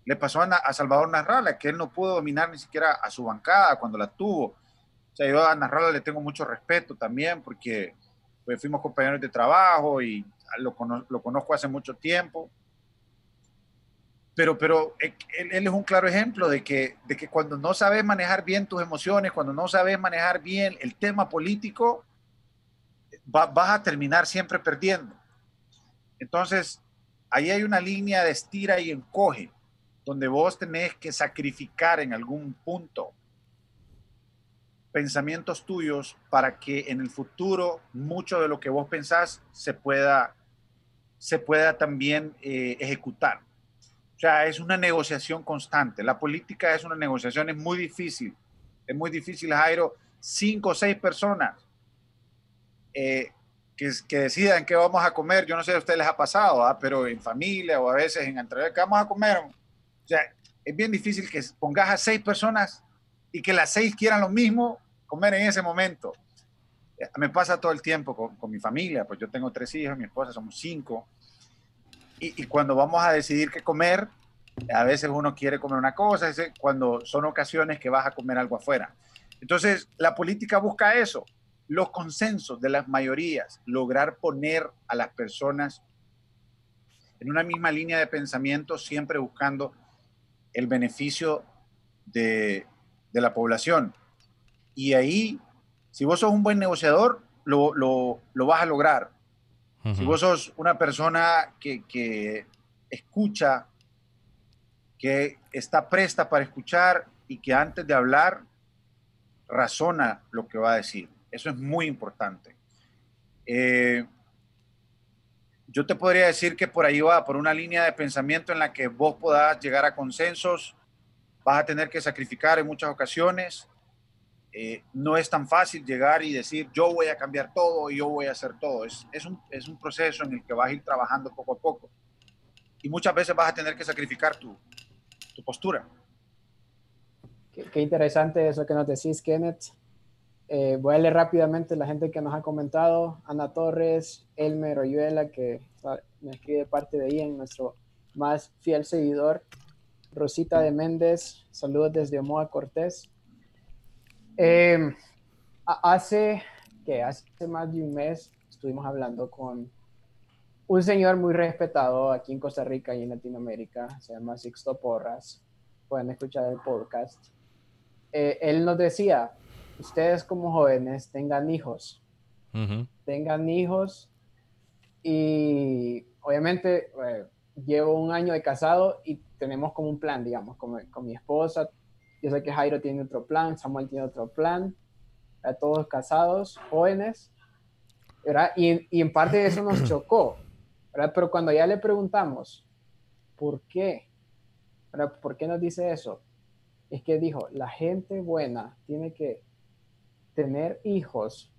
Le pasó a, Salvador Narrala, que él no pudo dominar ni siquiera a su bancada cuando la tuvo. O sea, yo a Narrala le tengo mucho respeto también porque pues, fuimos compañeros de trabajo y lo, lo conozco hace mucho tiempo pero, pero eh, él, es un claro ejemplo de que, de que cuando no sabes manejar bien tus emociones, cuando no sabes manejar bien el tema político, vas a terminar siempre perdiendo. Entonces, ahí hay una línea de estira y encoge, donde vos tenés que sacrificar en algún punto pensamientos tuyos para que en el futuro mucho de lo que vos pensás se pueda, se pueda también eh, ejecutar. O sea, es una negociación constante. La política es una negociación, es muy difícil. Es muy difícil, Jairo. Cinco o seis personas eh, que, que, decidan qué vamos a comer. Yo no sé si a ustedes les ha pasado, ¿ah? pero en familia o a veces en entre ¿qué vamos a comer? O sea, es bien difícil que pongas a seis personas y que las seis quieran lo mismo comer en ese momento. Me pasa todo el tiempo con, mi familia, pues yo tengo tres hijos, mi esposa somos cinco y, cuando vamos a decidir qué comer, a veces uno quiere comer una cosa, cuando son ocasiones que vas a comer algo afuera. Entonces, la política busca eso, los consensos de las mayorías, lograr poner a las personas en una misma línea de pensamiento, siempre buscando el beneficio de, de la población. Y ahí, si vos sos un buen negociador, lo, lo, lo vas a lograr. Si vos sos una persona que, escucha, que está presta para escuchar y que antes de hablar razona lo que va a decir. Eso es muy importante. Eh, yo te podría decir que por ahí va, por una línea de pensamiento en la que vos podás llegar a consensos, vas a tener que sacrificar en muchas ocasiones, eh, no es tan fácil llegar y decir yo voy a cambiar todo y yo voy a hacer todo. Es, es, un, es un proceso en el que vas a ir trabajando poco a poco. Y muchas veces vas a tener que sacrificar tu, tu postura. Qué, interesante eso que nos decís, Kenneth. Eh, voy a leer rápidamente la gente que nos ha comentado. Ana Torres, Elmer Oyuela, que me escribe parte de en nuestro más fiel seguidor. Rosita de Méndez, saludos desde Omoa Cortés. Eh, hace, que hace más de un mes estuvimos hablando con un señor muy respetado aquí en Costa Rica y en Latinoamérica, se llama Sixto Porras, pueden escuchar el podcast. Eh, él nos decía, ustedes como jóvenes tengan hijos, tengan hijos y obviamente eh, llevo un año de casado y tenemos como un plan, digamos, con, con mi esposa yo sé que Jairo tiene otro plan, Samuel tiene otro plan, todos casados, jóvenes, ¿verdad? Y, y, en parte de eso nos chocó, ¿verdad? Pero cuando ya le preguntamos, ¿por qué? ¿verdad? ¿Por qué nos dice eso? Es que dijo, la gente buena tiene que tener hijos.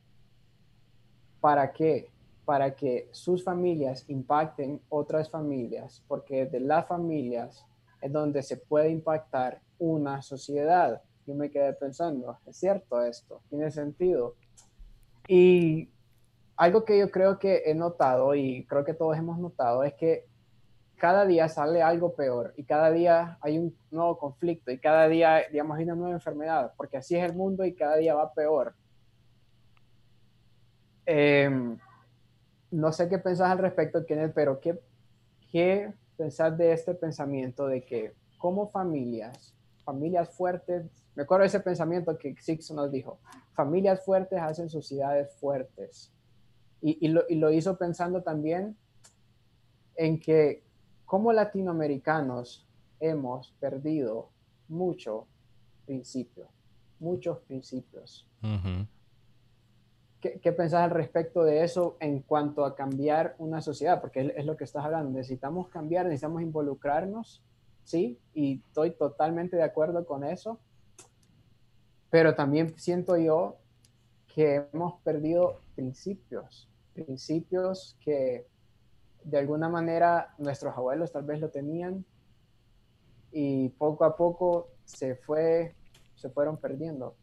¿Para qué? Para que sus familias impacten otras familias, porque de las familias es donde se puede impactar una sociedad. Yo me quedé pensando, ¿es cierto esto? ¿Tiene sentido? Y algo que yo creo que he notado y creo que todos hemos notado es que cada día sale algo peor y cada día hay un nuevo conflicto y cada día, digamos, hay una nueva enfermedad, porque así es el mundo y cada día va peor. Em, no sé qué pensás al respecto, Kenneth, pero ¿qué, qué pensás de este pensamiento de que como familias familias fuertes, me acuerdo de ese pensamiento que Six nos dijo, familias fuertes hacen sociedades fuertes. Y, lo, hizo pensando también en que como latinoamericanos hemos perdido mucho principio, muchos principios. ¿Qué, ¿Qué, pensás al respecto de eso en cuanto a cambiar una sociedad? Porque es, lo que estás hablando. Necesitamos cambiar, necesitamos involucrarnos sí, y estoy totalmente de acuerdo con eso, pero también siento yo que hemos perdido principios, principios que de alguna manera nuestros abuelos tal vez lo tenían y poco a poco se fue, se fueron perdiendo.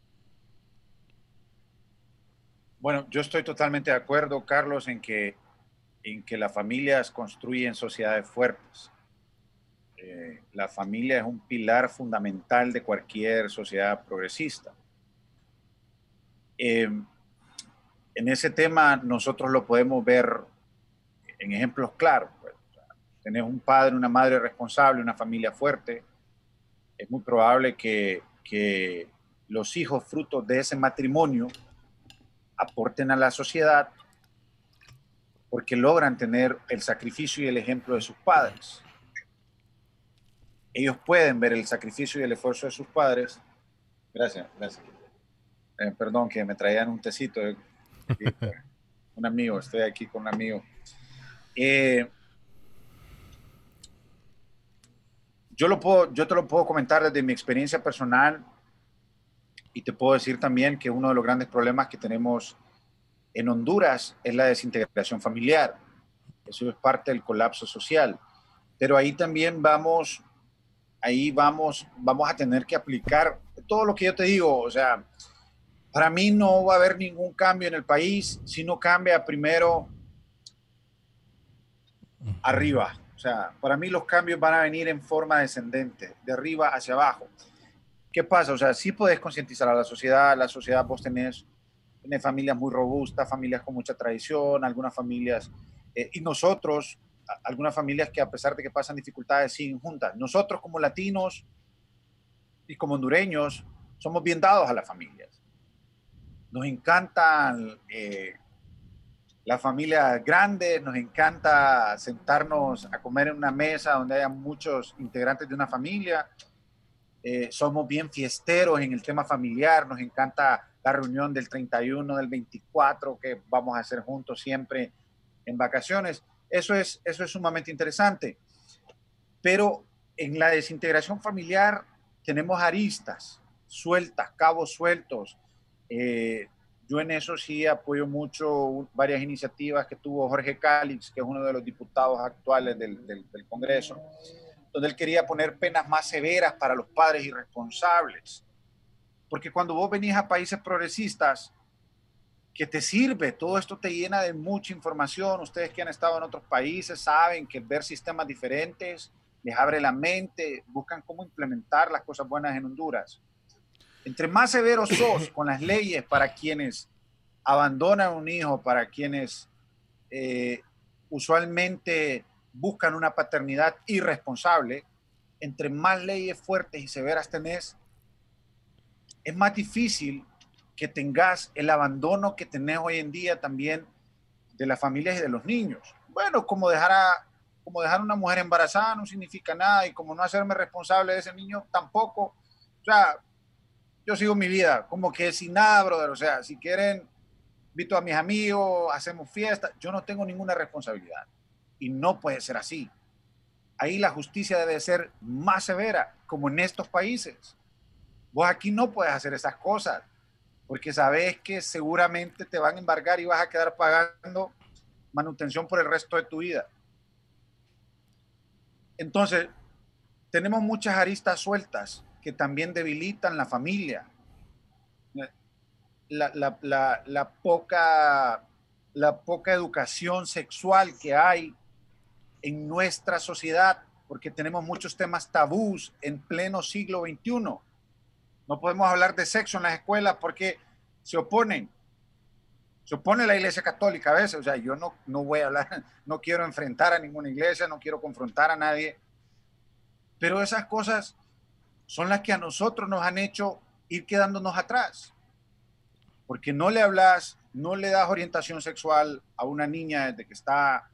Bueno, yo estoy totalmente de acuerdo, Carlos, en que en que las familias construyen sociedades fuertes. Eh, la familia es un pilar fundamental de cualquier sociedad progresista. Eh, en ese tema nosotros lo podemos ver en ejemplos claros. Pues. Un padre, una madre responsable, una familia fuerte. Es muy probable que, que los hijos frutos de ese matrimonio aporten a la sociedad porque logran tener el sacrificio y el ejemplo de sus padres. Ellos pueden ver el sacrificio y el esfuerzo de sus padres. Gracias, gracias. Eh, perdón que me traían un tecito. Un amigo, estoy aquí con un amigo. Eh, yo, lo puedo, yo te lo puedo comentar desde mi experiencia personal y te puedo decir también que uno de los grandes problemas que tenemos en Honduras es la desintegración familiar. Eso es parte del colapso social. Pero ahí también vamos, ahí vamos, vamos a tener que aplicar todo lo que yo te digo. O sea, para mí no va a haber ningún cambio en el país si no cambia primero arriba. O sea, para mí los cambios van a venir en forma descendente, de arriba hacia abajo. ¿Qué pasa? O sea, sí puedes concientizar a la sociedad, la sociedad vos tenés, tenés familias muy robustas, familias con mucha tradición, algunas familias, eh, y nosotros, algunas familias que a pesar de que pasan dificultades siguen juntas. Nosotros como latinos y como hondureños somos bien dados a las familias. Nos encantan eh, las familias grandes, nos encanta sentarnos a comer en una mesa donde haya muchos integrantes de una familia eh, somos bien fiesteros en el tema familiar, nos encanta la reunión del 31, del 24 que vamos a hacer juntos siempre en vacaciones. Eso es, eso es sumamente interesante. Pero en la desintegración familiar tenemos aristas sueltas, cabos sueltos. Eh, yo en eso sí apoyo mucho varias iniciativas que tuvo Jorge Calix, que es uno de los diputados actuales del Congreso donde él quería poner penas más severas para los padres irresponsables. Porque cuando vos venís a países progresistas, que te sirve, todo esto te llena de mucha información. Ustedes que han estado en otros países saben que ver sistemas diferentes les abre la mente, buscan cómo implementar las cosas buenas en Honduras. Entre más severos sos con las leyes para quienes abandonan un hijo, para quienes eh, usualmente buscan una paternidad irresponsable, entre más leyes fuertes y severas tenés, es más difícil que tengas el abandono que tenés hoy en día también de las familias y de los niños. Bueno, como dejar a, como dejar una mujer embarazada no significa nada y como no hacerme responsable de ese niño tampoco. O sea, yo sigo mi vida como que sin nada, brother. O sea, si quieren, invito a mis amigos, hacemos fiesta. Yo no tengo ninguna responsabilidad y no puede ser así. Ahí la justicia debe ser más severa, como en estos países. Vos aquí no puedes hacer esas cosas, porque sabes que seguramente te van a embargar y vas a quedar pagando manutención por el resto de tu vida. Entonces, tenemos muchas aristas sueltas que también debilitan la familia. La, la, la, poca, la poca educación sexual que hay en nuestra sociedad, porque tenemos muchos temas tabús en pleno siglo XXI. No podemos hablar de sexo en las escuelas porque se oponen. Se opone la iglesia católica a veces. O sea, yo no, no voy a hablar, no quiero enfrentar a ninguna iglesia, no quiero confrontar a nadie. Pero esas cosas son las que a nosotros nos han hecho ir quedándonos atrás. Porque no le hablas, no le das orientación sexual a una niña desde que está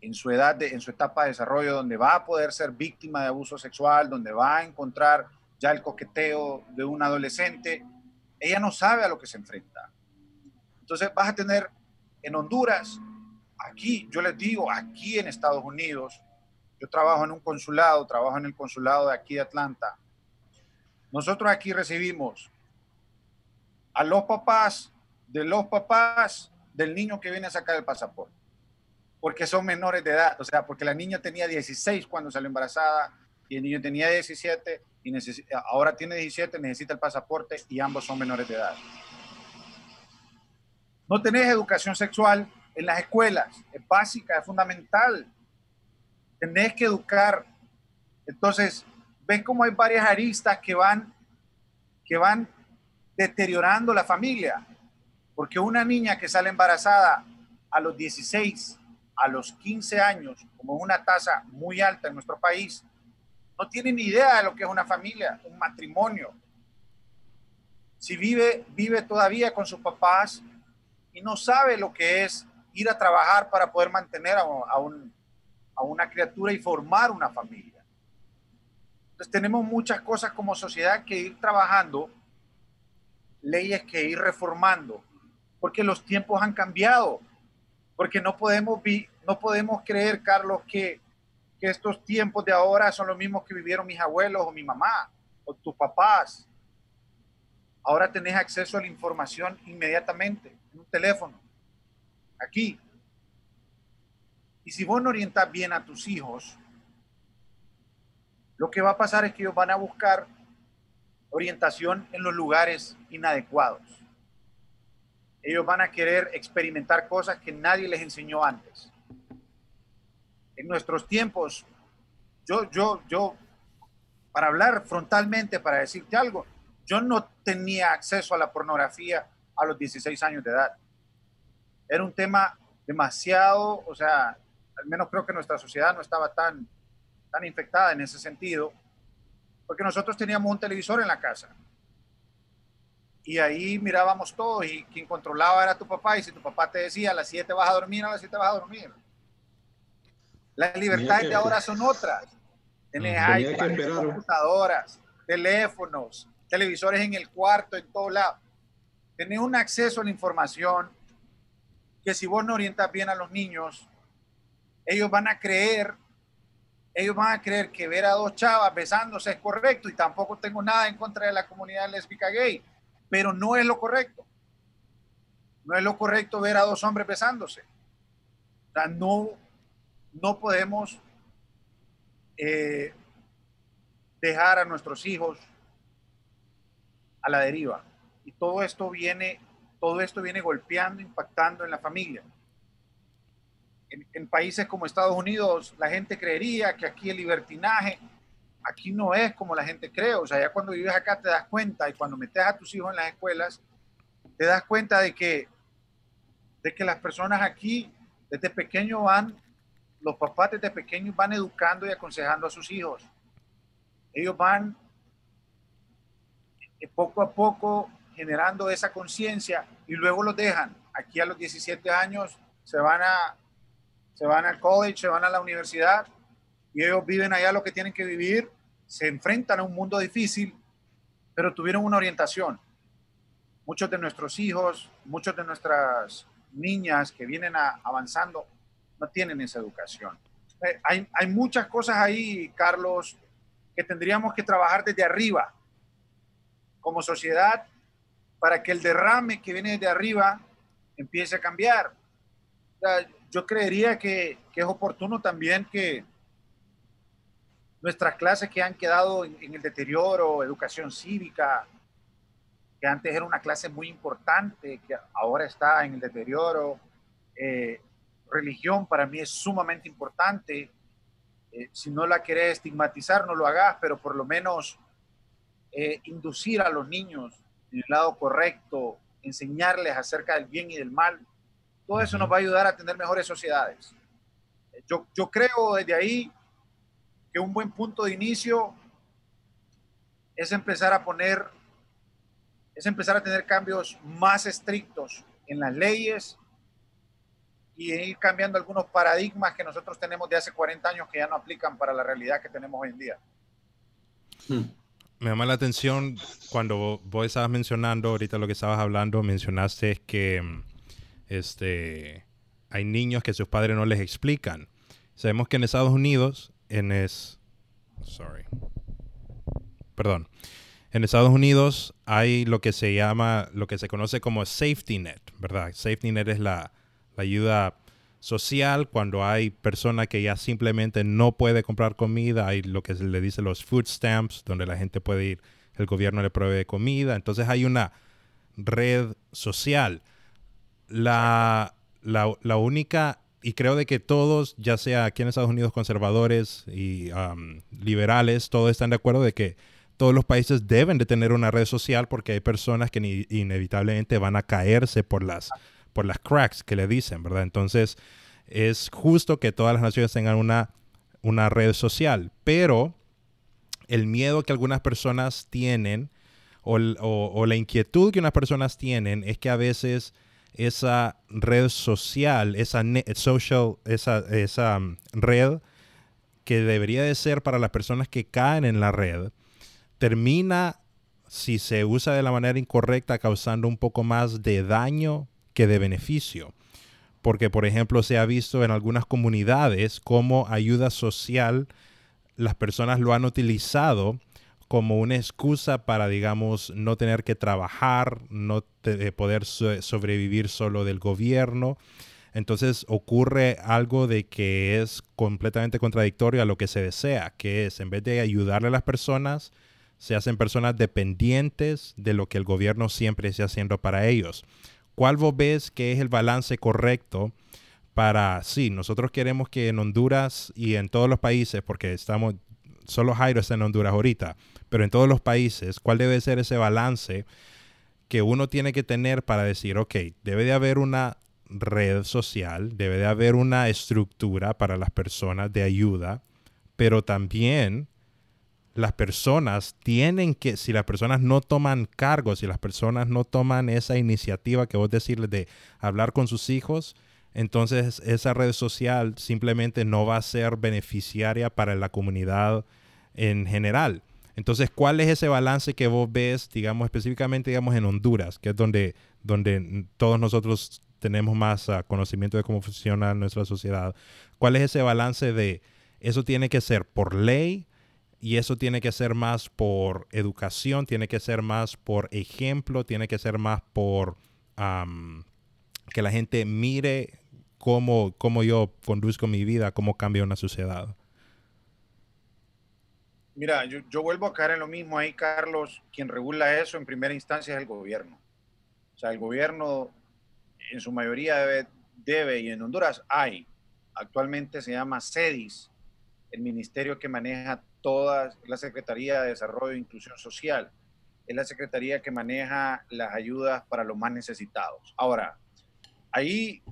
en su edad, en su etapa de desarrollo, donde va a poder ser víctima de abuso sexual, donde va a encontrar ya el coqueteo de un adolescente, ella no sabe a lo que se enfrenta. Entonces vas a tener en Honduras, aquí, yo les digo, aquí en Estados Unidos, yo trabajo en un consulado, trabajo en el consulado de aquí de Atlanta. Nosotros aquí recibimos a los papás de los papás del niño que viene a sacar el pasaporte porque son menores de edad, o sea, porque la niña tenía 16 cuando salió embarazada y el niño tenía 17 y ahora tiene 17, necesita el pasaporte y ambos son menores de edad. No tenés educación sexual en las escuelas, es básica, es fundamental. Tenés que educar. Entonces, ven cómo hay varias aristas que van, que van deteriorando la familia. Porque una niña que sale embarazada a los 16, a los 15 años, como es una tasa muy alta en nuestro país, no tiene ni idea de lo que es una familia, un matrimonio. Si vive, vive todavía con sus papás y no sabe lo que es ir a trabajar para poder mantener a, a una criatura y formar una familia. Tenemos muchas cosas como sociedad que ir trabajando, leyes que ir reformando, porque los tiempos han cambiado, porque no podemos, no podemos creer, Carlos, que, que estos tiempos de ahora son los mismos que vivieron mis abuelos o mi mamá o tus papás. Ahora tenés acceso a la información inmediatamente en un teléfono, aquí. Y si vos no orientas bien a tus hijos, lo que va a pasar es que ellos van a buscar orientación en los lugares inadecuados. Ellos van a querer experimentar cosas que nadie les enseñó antes. En nuestros tiempos, yo, yo, yo, para hablar frontalmente, para decirte algo, yo no tenía acceso a la pornografía a los 16 años de edad. Era un tema demasiado, o sea, al menos creo que nuestra sociedad no estaba tan, tan infectada en ese sentido, porque nosotros teníamos un televisor en la casa. Y ahí mirábamos todo y quien controlaba era tu papá y si tu papá te decía a las 7 vas a dormir, a las 7 vas a dormir. Las libertades de ahora son otras. IPads, computadoras, teléfonos, televisores en el cuarto, en todo lado. Tenés un acceso a la información que si vos no orientas bien a los niños, ellos van a creer, ellos van a creer que ver a dos chavas besándose es correcto y tampoco tengo nada en contra de la comunidad lésbica gay, pero no es lo correcto. No es lo correcto ver a dos hombres besándose. O sea, no, no podemos eh, dejar a nuestros hijos a la deriva. Y todo esto viene, todo esto viene golpeando, impactando en la familia. En, países como Estados Unidos, la gente creería que aquí el libertinaje, aquí no es como la gente cree. O sea, ya cuando vives acá te das cuenta y cuando metes a tus hijos en las escuelas, te das cuenta de que, de que las personas aquí desde pequeño van, los papás desde pequeños van educando y aconsejando a sus hijos. Ellos van poco a poco generando esa conciencia y luego los dejan. Aquí a los 17 años se van a se van al college, se van a la universidad y ellos viven allá lo que tienen que vivir, se enfrentan a un mundo difícil, pero tuvieron una orientación. Muchos de nuestros hijos, muchos de nuestras niñas que vienen avanzando no tienen esa educación. Eh, hay, hay muchas cosas ahí, Carlos, que tendríamos que trabajar desde arriba como sociedad para que el derrame que viene de arriba empiece a cambiar. Yo creería que, es oportuno también que nuestras clases que han quedado en, el deterioro, educación cívica, que antes era una clase muy importante, que ahora está en el deterioro, eh, religión para mí es sumamente importante. Eh, si no la querés estigmatizar, no lo hagas, pero por lo menos eh, inducir a los niños en el lado correcto, enseñarles acerca del bien y del mal, todo eso nos va a ayudar a tener mejores sociedades. Yo, yo creo desde ahí que un buen punto de inicio es empezar a poner, es empezar a tener cambios más estrictos en las leyes y ir cambiando algunos paradigmas que nosotros tenemos de hace 40 años que ya no aplican para la realidad que tenemos hoy en día. Hmm me llama la atención cuando vos estabas mencionando, ahorita lo que estabas hablando, mencionaste que mm, este, hay niños que sus padres no les explican. Sabemos que en Estados Unidos, en es, sorry, perdón, en Estados Unidos hay lo que se llama, lo que se conoce como safety net, ¿verdad? Safety net es la, la ayuda social cuando hay personas que ya simplemente no puede comprar comida, hay lo que se le dice los food stamps, donde la gente puede ir, el gobierno le provee comida, entonces hay una red social. La, la, única, y creo de que todos, ya sea aquí en Estados Unidos conservadores y liberales, todos están de acuerdo de que todos los países deben de tener una red social porque hay personas que inevitablemente van a caerse por las, por las cracks que le dicen, ¿verdad? Entonces, es justo que todas las naciones tengan una, una red social, pero el miedo que algunas personas tienen o, la inquietud que unas personas tienen es que a veces esa red social, esa social, esa, esa um, red que debería de ser para las personas que caen en la red, termina, si se usa de la manera incorrecta, causando un poco más de daño que de beneficio. Porque, por ejemplo, se ha visto en algunas comunidades como ayuda social, las personas lo han utilizado como una excusa para, digamos, no tener que trabajar, no poder sobrevivir solo del gobierno. Entonces ocurre algo de que es completamente contradictorio a lo que se desea, que es en vez de ayudarle a las personas, se hacen personas dependientes de lo que el gobierno siempre está haciendo para ellos. ¿Cuál vos ves que es el balance correcto para, sí, nosotros queremos que en Honduras y en todos los países, porque estamos, solo Jairo está en Honduras ahorita, pero en todos los países, ¿cuál debe ser ese balance que uno tiene que tener para decir, ok, debe de haber una red social, debe de haber una estructura para las personas de ayuda, pero también las personas tienen que, si las personas no toman cargo, si las personas no toman esa iniciativa que vos decirles de hablar con sus hijos, entonces esa red social simplemente no va a ser beneficiaria para la comunidad en general. Entonces, ¿cuál es ese balance que vos ves, digamos, específicamente, digamos, en Honduras, que es donde, donde todos nosotros tenemos más ah, conocimiento de cómo funciona nuestra sociedad? ¿Cuál es ese balance de eso tiene que ser por ley y eso tiene que ser más por educación, tiene que ser más por ejemplo, tiene que ser más por que la gente mire cómo, cómo yo conduzco mi vida, cómo cambia una sociedad. Mira, yo, vuelvo a caer en lo mismo ahí, Carlos. Quien regula eso en primera instancia es el gobierno. O sea, el gobierno en su mayoría debe, debe y en Honduras hay, actualmente se llama CEDIS, el ministerio que maneja toda la Secretaría de Desarrollo e Inclusión Social. Es la Secretaría que maneja las ayudas para los más necesitados. Ahora, ahí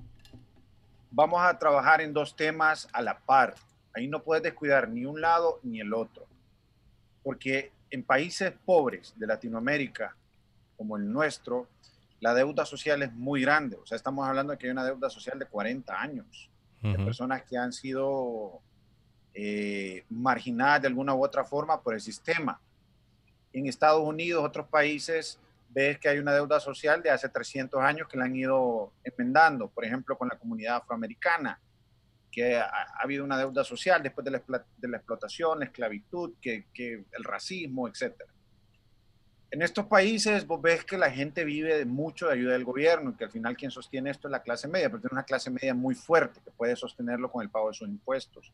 vamos a trabajar en dos temas a la par. Ahí no puedes descuidar ni un lado ni el otro. Porque en países pobres de Latinoamérica, como el nuestro, la deuda social es muy grande. O sea, estamos hablando de que hay una deuda social de 40 años, de personas que han sido eh, marginadas de alguna u otra forma por el sistema. En Estados Unidos, otros países, ves que hay una deuda social de hace 300 años que la han ido enmendando, por ejemplo, con la comunidad afroamericana, que ha, habido una deuda social después de la, explotación, la esclavitud, que, el racismo, etc. En estos países vos ves que la gente vive mucho de ayuda del gobierno y que al final quien sostiene esto es la clase media, pero tiene una clase media muy fuerte que puede sostenerlo con el pago de sus impuestos.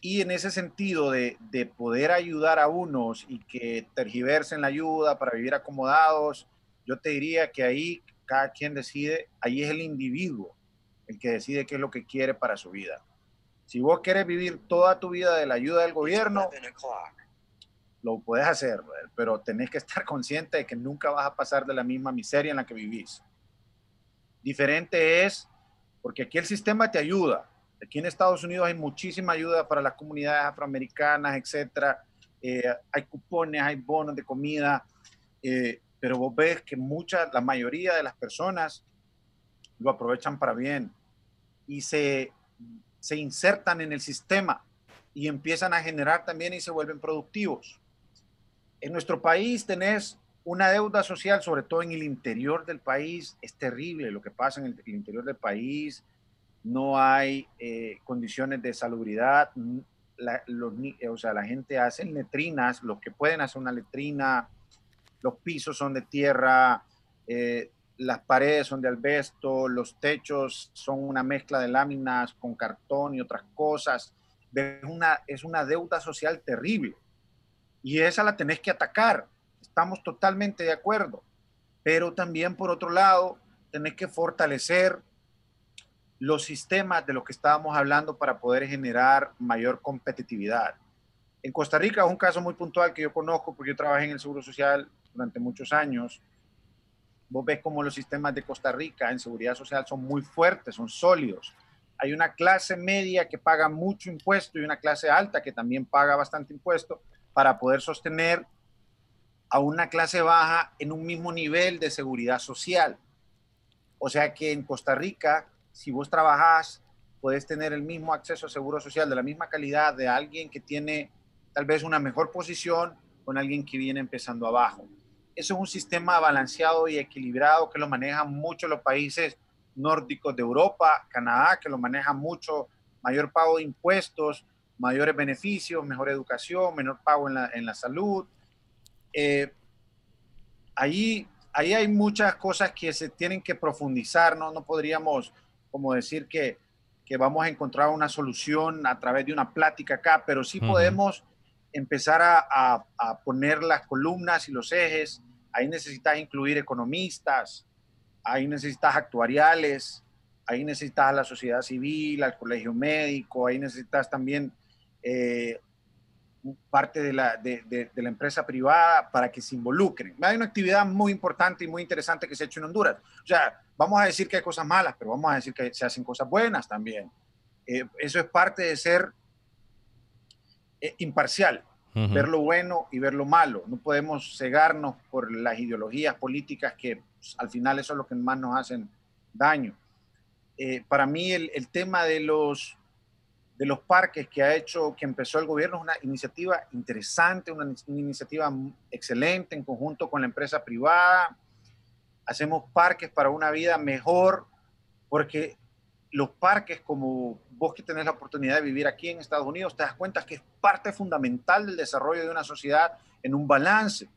Y en ese sentido de, de, poder ayudar a unos y que tergiversen la ayuda para vivir acomodados, yo te diría que ahí cada quien decide, ahí es el individuo el que decide qué es lo que quiere para su vida. Si vos quieres vivir toda tu vida de la ayuda del gobierno, lo puedes hacer, pero tenés que estar consciente de que nunca vas a pasar de la misma miseria en la que vivís. Diferente es, porque aquí el sistema te ayuda, Aquí en Estados Unidos hay muchísima ayuda para las comunidades afroamericanas, etcétera. Eh, hay cupones, hay bonos de comida, eh, pero vos ves que mucha, la mayoría de las personas lo aprovechan para bien y se, se insertan en el sistema y empiezan a generar también y se vuelven productivos. En nuestro país tenés una deuda social, sobre todo en el interior del país, es terrible lo que pasa en el interior del país, no hay eh, condiciones de salubridad, la, los, o sea, la gente hace letrinas, los que pueden hacer una letrina, los pisos son de tierra, eh, las paredes son de albesto, los techos son una mezcla de láminas con cartón y otras cosas. Es una, es una deuda social terrible. Y esa la tenés que atacar. Estamos totalmente de acuerdo. Pero también, por otro lado, tenés que fortalecer los sistemas de los que estábamos hablando para poder generar mayor competitividad. En Costa Rica es un caso muy puntual que yo conozco porque yo trabajé en el Seguro Social durante muchos años. Vos ves cómo los sistemas de Costa Rica en seguridad social son muy fuertes, son sólidos. Hay una clase media que paga mucho impuesto y una clase alta que también paga bastante impuesto para poder sostener a una clase baja en un mismo nivel de seguridad social. O sea que en Costa Rica, si vos trabajás, puedes tener el mismo acceso a seguro social de la misma calidad de alguien que tiene tal vez una mejor posición con alguien que viene empezando abajo. Eso es un sistema balanceado y equilibrado que lo manejan mucho los países nórdicos de Europa, Canadá, que lo manejan mucho, mayor pago de impuestos, mayores beneficios, mejor educación, menor pago en la, en la salud. Eh, ahí, ahí hay muchas cosas que se tienen que profundizar, ¿no? No podríamos como decir que, que vamos a encontrar una solución a través de una plática acá, pero sí podemos empezar a, a, poner las columnas y los ejes. Ahí necesitas incluir economistas, ahí necesitas actuariales, ahí necesitas a la sociedad civil, al colegio médico, ahí necesitas también eh, parte de la, de, la, empresa privada para que se involucren. Hay una actividad muy importante y muy interesante que se ha hecho en Honduras. O sea, vamos a decir que hay cosas malas, pero vamos a decir que se hacen cosas buenas también. Eh, eso es parte de ser eh, imparcial, ver lo bueno y ver lo malo. No podemos cegarnos por las ideologías políticas que pues, al final eso es lo que más nos hacen daño. para mí el, el tema de los de los parques que ha hecho, que empezó el gobierno, es una iniciativa interesante, una, iniciativa excelente en conjunto con la empresa privada. Hacemos parques para una vida mejor, porque los parques, como vos que tenés la oportunidad de vivir aquí en Estados Unidos, te das cuenta que es parte fundamental del desarrollo de una sociedad en un balance.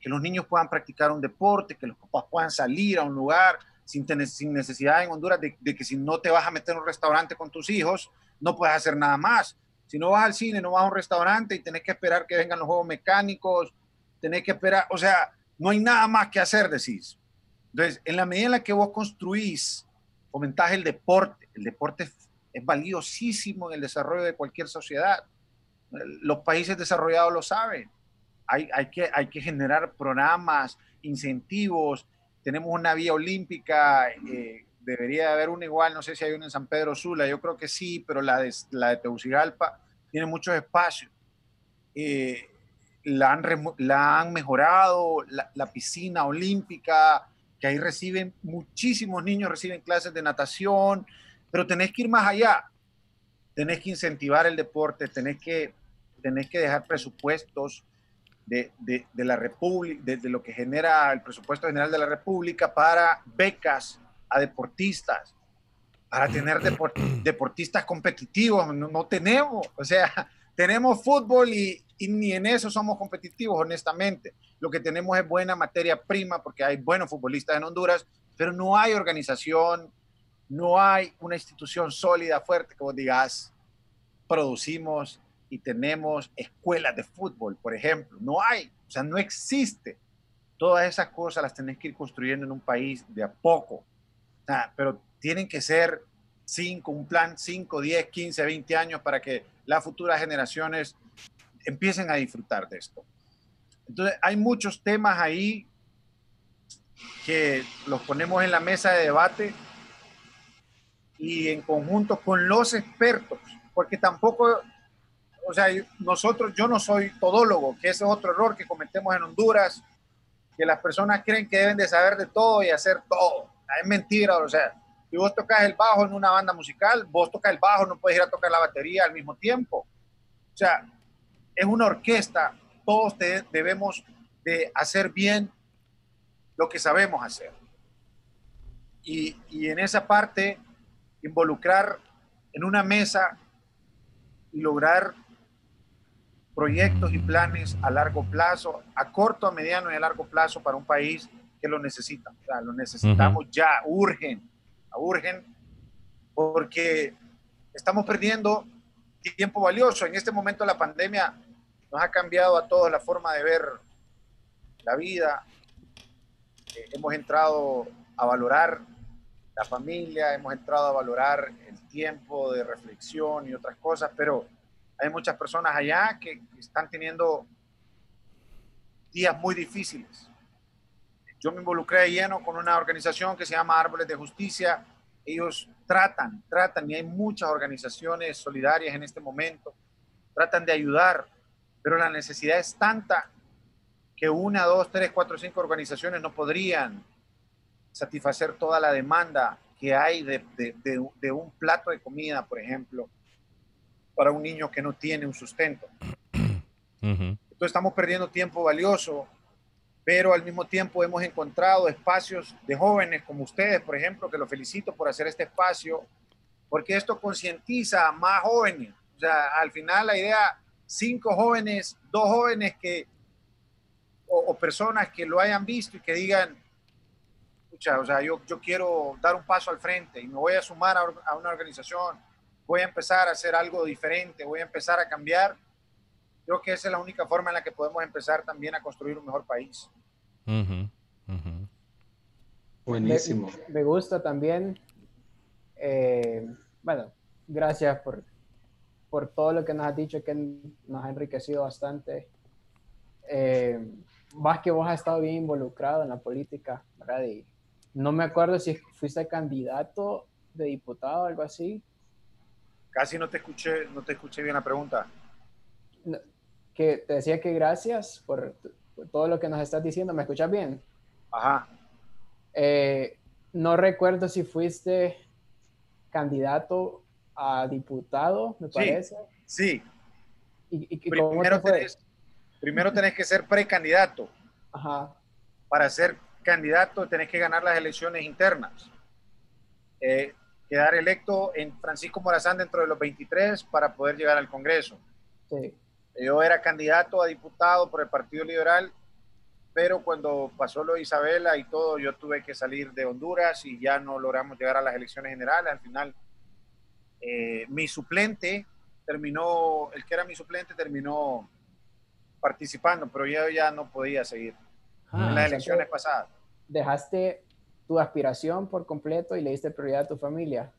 Que los niños puedan practicar un deporte, que los papás puedan salir a un lugar sin, necesidad en Honduras de, de que si no te vas a meter en un restaurante con tus hijos, no puedes hacer nada más. Si no vas al cine, no vas a un restaurante y tenés que esperar que vengan los juegos mecánicos, tenés que esperar, o sea, no hay nada más que hacer, decís. Entonces, en la medida en la que vos construís, fomentás el deporte, el deporte es valiosísimo en el desarrollo de cualquier sociedad. Los países desarrollados lo saben. Hay, hay, que, hay que generar programas, incentivos. Tenemos una vía olímpica eh, debería haber una igual, no sé si hay una en San Pedro Sula, yo creo que sí, pero la de, la de Tegucigalpa tiene muchos espacios. Eh, la, han, la han mejorado, la, piscina olímpica, que ahí reciben muchísimos niños, reciben clases de natación, pero tenés que ir más allá, tenés que incentivar el deporte, tenés que, tenés que dejar presupuestos de, de, de la República, de, de, lo que genera el presupuesto general de la República para becas a deportistas, para tener deportistas competitivos. No, tenemos, o sea, tenemos fútbol y, ni en eso somos competitivos, honestamente. Lo que tenemos es buena materia prima porque hay buenos futbolistas en Honduras, pero no hay organización, no hay una institución sólida, fuerte, como digas, producimos y tenemos escuelas de fútbol, por ejemplo. No hay, o sea, no existe. Todas esas cosas las tenés que ir construyendo en un país de a poco pero tienen que ser cinco, un plan 5, 10, 15, 20 años para que las futuras generaciones empiecen a disfrutar de esto. Entonces, hay muchos temas ahí que los ponemos en la mesa de debate y en conjunto con los expertos, porque tampoco, o sea, nosotros, yo no soy todólogo, que ese es otro error que cometemos en Honduras, que las personas creen que deben de saber de todo y hacer todo es mentira, o sea, si vos tocas el bajo en una banda musical, vos tocas el bajo, no puedes ir a tocar la batería al mismo tiempo. O sea, es una orquesta, todos debemos de hacer bien lo que sabemos hacer. Y, y en esa parte, involucrar en una mesa y lograr proyectos y planes a largo plazo, a corto, a mediano y a largo plazo para un país que lo necesitan. O sea, lo necesitamos ya, urgen, urgen, porque estamos perdiendo tiempo valioso. En este momento la pandemia nos ha cambiado a todos la forma de ver la vida. Eh, hemos entrado a valorar la familia, hemos entrado a valorar el tiempo de reflexión y otras cosas, pero hay muchas personas allá que, están teniendo días muy difíciles. Yo me involucré de lleno con una organización que se llama Árboles de Justicia. Ellos tratan, tratan, y hay muchas organizaciones solidarias en este momento, tratan de ayudar, pero la necesidad es tanta que una, dos, tres, cuatro, cinco organizaciones no podrían satisfacer toda la demanda que hay de, de, un plato de comida, por ejemplo, para un niño que no tiene un sustento. Entonces estamos perdiendo tiempo valioso, pero al mismo tiempo hemos encontrado espacios de jóvenes como ustedes, por ejemplo, que lo felicito por hacer este espacio, porque esto concientiza a más jóvenes. O sea, al final la idea, cinco jóvenes, dos jóvenes que, o personas que lo hayan visto y que digan, o sea, yo, yo quiero dar un paso al frente y me voy a sumar a, una organización, voy a empezar a hacer algo diferente, voy a empezar a cambiar. Creo que esa es la única forma en la que podemos empezar también a construir un mejor país. Buenísimo. Me, gusta también, eh, bueno, gracias por, por todo lo que nos has dicho, que nos ha enriquecido bastante. Eh, más que vos has estado bien involucrado en la política, ¿verdad? Y no me acuerdo si fuiste candidato de diputado o algo así. Casi no te escuché, no te escuché bien la pregunta. Que te decía que gracias por, todo lo que nos estás diciendo. ¿Me escuchas bien? Ajá. Eh, no recuerdo si fuiste candidato a diputado, me parece. Sí. ¿Y, primero, tenés, primero tenés que ser precandidato. Ajá. Para ser candidato tenés que ganar las elecciones internas. Eh, quedar electo en Francisco Morazán dentro de los 23 para poder llegar al Congreso. Yo era candidato a diputado por el Partido Liberal, pero cuando pasó lo de Isabela y todo, yo tuve que salir de Honduras y ya no logramos llegar a las elecciones generales. Al final, eh, mi suplente terminó, el que era mi suplente terminó participando, pero yo ya no podía seguir en las ah, elecciones pasadas dejaste tu aspiración por completo y le diste prioridad a tu familia?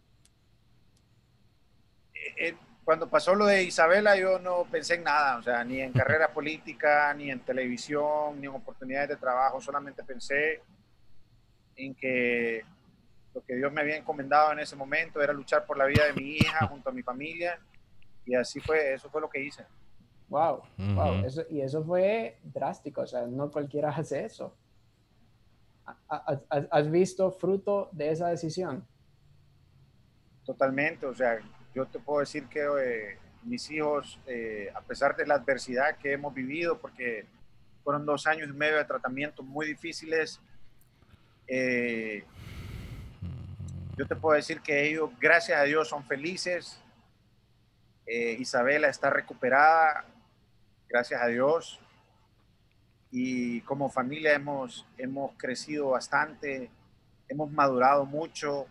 Eh, eh, cuando pasó lo de Isabela, yo no pensé en nada, o sea, ni en carrera política, ni en televisión, ni en oportunidades de trabajo, solamente pensé en que lo que Dios me había encomendado en ese momento era luchar por la vida de mi hija junto a mi familia, y así fue, eso fue lo que hice. Wow, wow, y eso fue drástico, o sea, no cualquiera hace eso. ¿Has visto fruto de esa decisión? Totalmente, o sea, yo te puedo decir que eh, mis hijos, eh, a pesar de la adversidad que hemos vivido, porque fueron dos años y medio de tratamiento muy difíciles, eh, yo te puedo decir que ellos, gracias a Dios, son felices. Isabela está recuperada, gracias a Dios y como familia hemos, hemos crecido bastante, hemos madurado mucho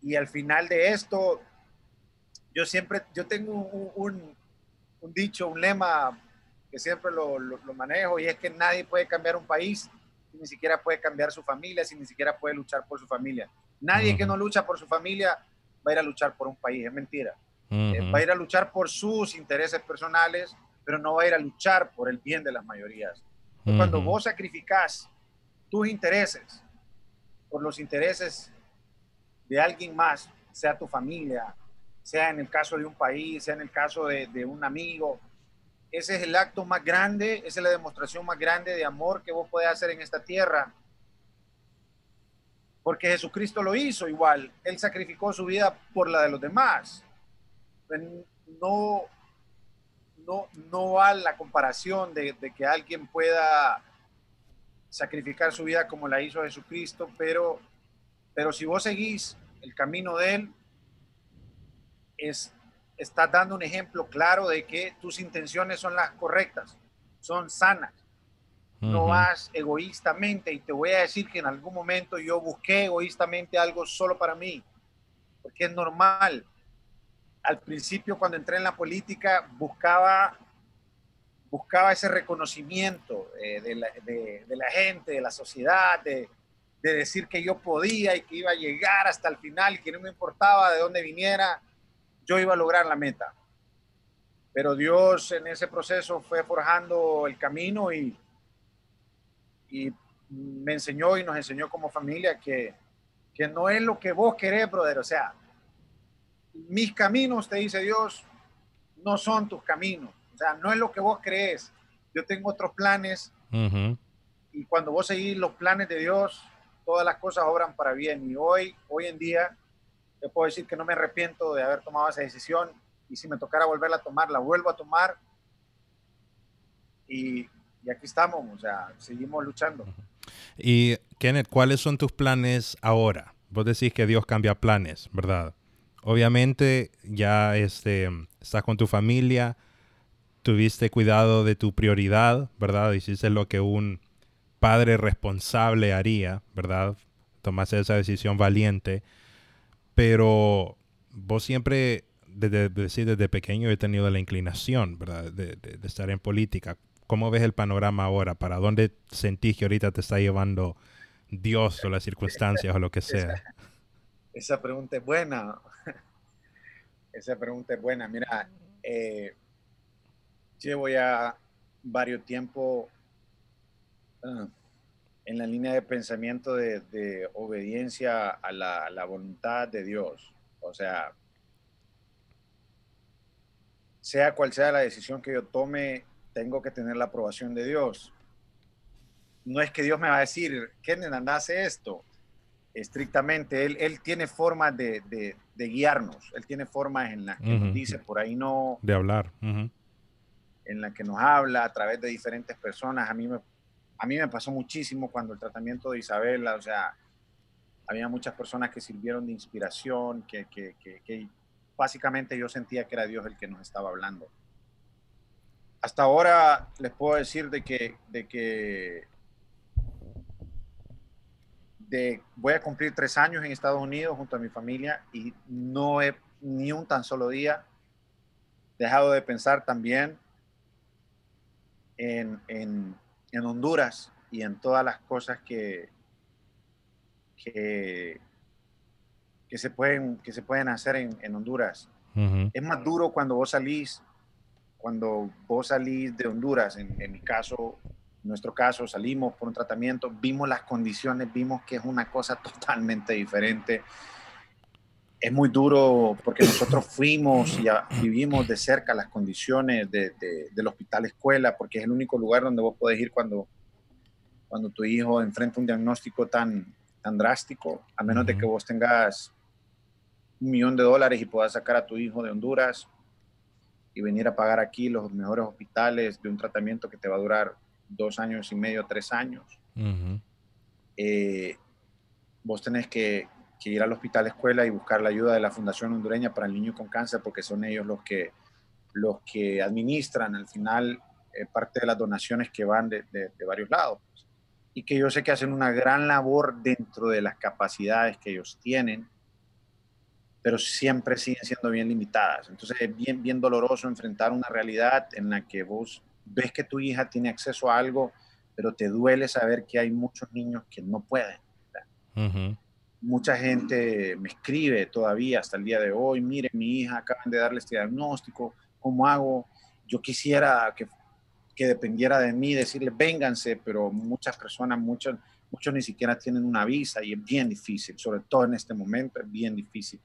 y al final de esto, yo siempre, yo tengo un, un, dicho, un lema que siempre lo, lo, manejo y es que nadie puede cambiar un país si ni siquiera puede cambiar su familia, si ni siquiera puede luchar por su familia. Nadie que no lucha por su familia va a ir a luchar por un país, es mentira. Eh, va a ir a luchar por sus intereses personales, pero no va a ir a luchar por el bien de las mayorías. Cuando vos sacrificás tus intereses por los intereses de alguien más, sea tu familia, sea en el caso de un país, sea en el caso de, de un amigo, ese es el acto más grande, esa es la demostración más grande de amor que vos podés hacer en esta tierra. Porque Jesucristo lo hizo igual, Él sacrificó su vida por la de los demás. No, no, no va la comparación de, que alguien pueda sacrificar su vida como la hizo Jesucristo, pero, pero si vos seguís el camino de Él, es, estás dando un ejemplo claro de que tus intenciones son las correctas, son sanas. No vas egoístamente y te voy a decir que en algún momento yo busqué egoístamente algo solo para mí, porque es normal al principio cuando entré en la política buscaba, buscaba ese reconocimiento eh, de, la, gente, de la sociedad, de, de decir que yo podía y que iba a llegar hasta el final y que no me importaba de dónde viniera, yo iba a lograr la meta. Pero Dios en ese proceso fue forjando el camino y, y me enseñó y nos enseñó como familia que, que no es lo que vos querés, brother. O sea, mis caminos, te dice Dios, no son tus caminos. O sea, no es lo que vos crees. Yo tengo otros planes. Y cuando vos seguís los planes de Dios, todas las cosas obran para bien. Y hoy, hoy en día, te puedo decir que no me arrepiento de haber tomado esa decisión. Y si me tocara volverla a tomar, la vuelvo a tomar. Y, y aquí estamos, o sea, seguimos luchando. Y Kenneth, ¿cuáles son tus planes ahora? Vos decís que Dios cambia planes, ¿verdad? Obviamente ya este, estás con tu familia, tuviste cuidado de tu prioridad, ¿verdad? Hiciste lo que un padre responsable haría, ¿verdad? Tomaste esa decisión valiente, pero vos siempre, desde, desde, pequeño, he tenido la inclinación, ¿verdad? De, de, estar en política. ¿Cómo ves el panorama ahora? ¿Para dónde sentís que ahorita te está llevando Dios o las circunstancias o lo que sea? Esa, pregunta es buena. Esa pregunta es buena. Mira, eh, llevo ya varios tiempo ah, en la línea de pensamiento de, obediencia a la, a la, voluntad de Dios. O sea, sea cual sea la decisión que yo tome, tengo que tener la aprobación de Dios. No es que Dios me va a decir, Kenen, anda, hace esto. Estrictamente, Él, él tiene formas de, de, guiarnos. Él tiene formas en las que nos dice, por ahí no... De hablar. En la que nos habla a través de diferentes personas. A mí, me, a mí me pasó muchísimo cuando el tratamiento de Isabela, o sea, había muchas personas que sirvieron de inspiración, que, básicamente yo sentía que era Dios el que nos estaba hablando. Hasta ahora les puedo decir de que, de que de, voy a cumplir tres años en Estados Unidos junto a mi familia y no he ni un tan solo día dejado de pensar también en, en, en Honduras y en todas las cosas que, que, que, se, pueden, que se pueden hacer en, en Honduras. Es más duro cuando vos salís cuando vos salís de Honduras, en, mi caso, en nuestro caso, salimos por un tratamiento, vimos las condiciones, vimos que es una cosa totalmente diferente. Es muy duro porque nosotros fuimos y vivimos de cerca las condiciones de, del hospital escuela, porque es el único lugar donde vos podés ir cuando, cuando tu hijo enfrenta un diagnóstico tan, tan drástico, a menos de que vos tengas un millón de dólares y puedas sacar a tu hijo de Honduras y venir a pagar aquí los mejores hospitales de un tratamiento que te va a durar dos años y medio, tres años. Eh, vos tenés que, ir al hospital escuela y buscar la ayuda de la Fundación Hondureña para el Niño con Cáncer, porque son ellos los que, los que administran al final eh, parte de las donaciones que van de, de, varios lados. Y que yo sé que hacen una gran labor dentro de las capacidades que ellos tienen pero siempre siguen siendo bien limitadas. Entonces es bien, bien doloroso enfrentar una realidad en la que vos ves que tu hija tiene acceso a algo, pero te duele saber que hay muchos niños que no pueden. Mucha gente me escribe todavía hasta el día de hoy, mire, mi hija acaban de darle este diagnóstico, ¿cómo hago? Yo quisiera que, que dependiera de mí decirle, vénganse, pero muchas personas, muchos, muchos ni siquiera tienen una visa y es bien difícil, sobre todo en este momento es bien difícil.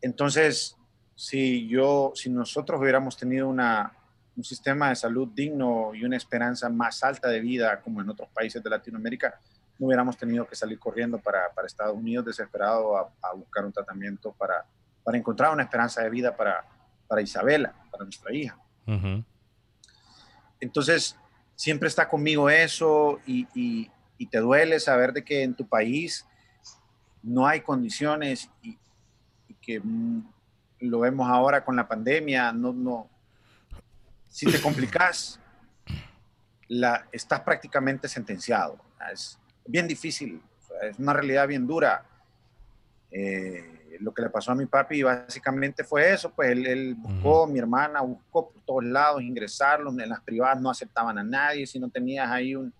Entonces, si yo, si nosotros hubiéramos tenido un sistema de salud digno y una esperanza más alta de vida como en otros países de Latinoamérica, no hubiéramos tenido que salir corriendo para, para Estados Unidos desesperado a, buscar un tratamiento para, para, encontrar una esperanza de vida para, para Isabela, para nuestra hija. Entonces, siempre está conmigo eso y, y, y, te duele saber de que en tu país no hay condiciones y, que mm, lo vemos ahora con la pandemia, no, no, si te complicas, la, estás prácticamente sentenciado. Es bien difícil, es una realidad bien dura. Eh, lo que le pasó a mi papi básicamente fue eso, pues él, buscó, mi hermana buscó por todos lados ingresarlo, en las privadas no aceptaban a nadie, si no tenías ahí un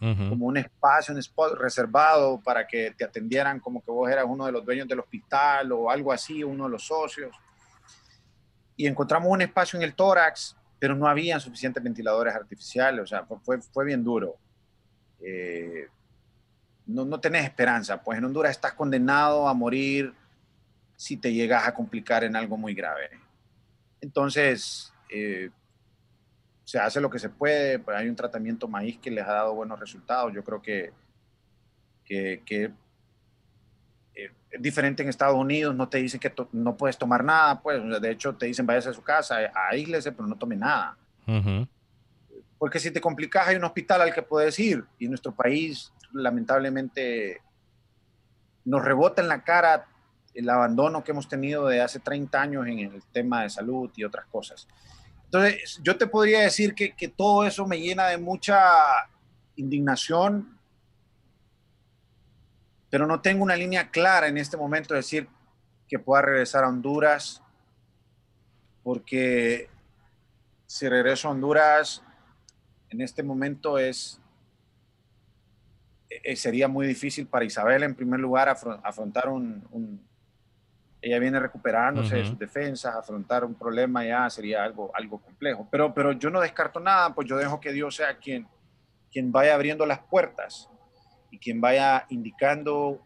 como un espacio, un spot reservado para que te atendieran como que vos eras uno de los dueños del hospital o algo así, uno de los socios. Y encontramos un espacio en el tórax, pero no había suficientes ventiladores artificiales, o sea, fue, fue bien duro. Eh, no, no tenés esperanza, pues en Honduras estás condenado a morir si te llegas a complicar en algo muy grave. Entonces, eh, se hace lo que se puede, pues hay un tratamiento maíz que les ha dado buenos resultados. Yo creo que, que, eh, es diferente en Estados Unidos, no te dicen que no puedes tomar nada, pues de hecho te dicen váyase a su casa, aíslese, pero no tome nada. Porque si te complicas hay un hospital al que puedes ir y en nuestro país lamentablemente nos rebota en la cara el abandono que hemos tenido de hace 30 años en el tema de salud y otras cosas. Entonces, yo te podría decir que, que todo eso me llena de mucha indignación, pero no tengo una línea clara en este momento de decir que pueda regresar a Honduras, porque si regreso a Honduras, en este momento es, eh, sería muy difícil para Isabel, en primer lugar, afrontar un, ella viene recuperándose de sus defensas, afrontar un problema ya sería algo, algo complejo. Pero, pero yo no descarto nada, pues yo dejo que Dios sea quien, quien vaya abriendo las puertas y quien vaya indicando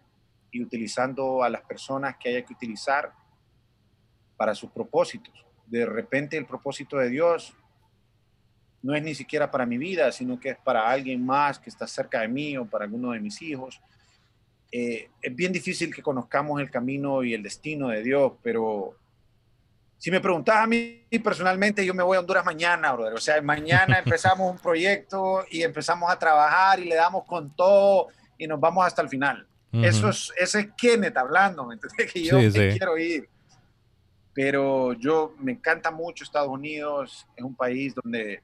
y utilizando a las personas que haya que utilizar para sus propósitos. De repente el propósito de Dios no es ni siquiera para mi vida, sino que es para alguien más que está cerca de mí o para alguno de mis hijos eh, es bien difícil que conozcamos el camino y el destino de Dios, pero si me preguntas a mí personalmente, yo me voy a Honduras mañana, brother. O sea, mañana empezamos un proyecto y empezamos a trabajar y le damos con todo y nos vamos hasta el final. Eso es, ese es Kenneth hablando, ¿me entiendes? Que yo quiero ir. Pero yo me encanta mucho Estados Unidos, es un país donde,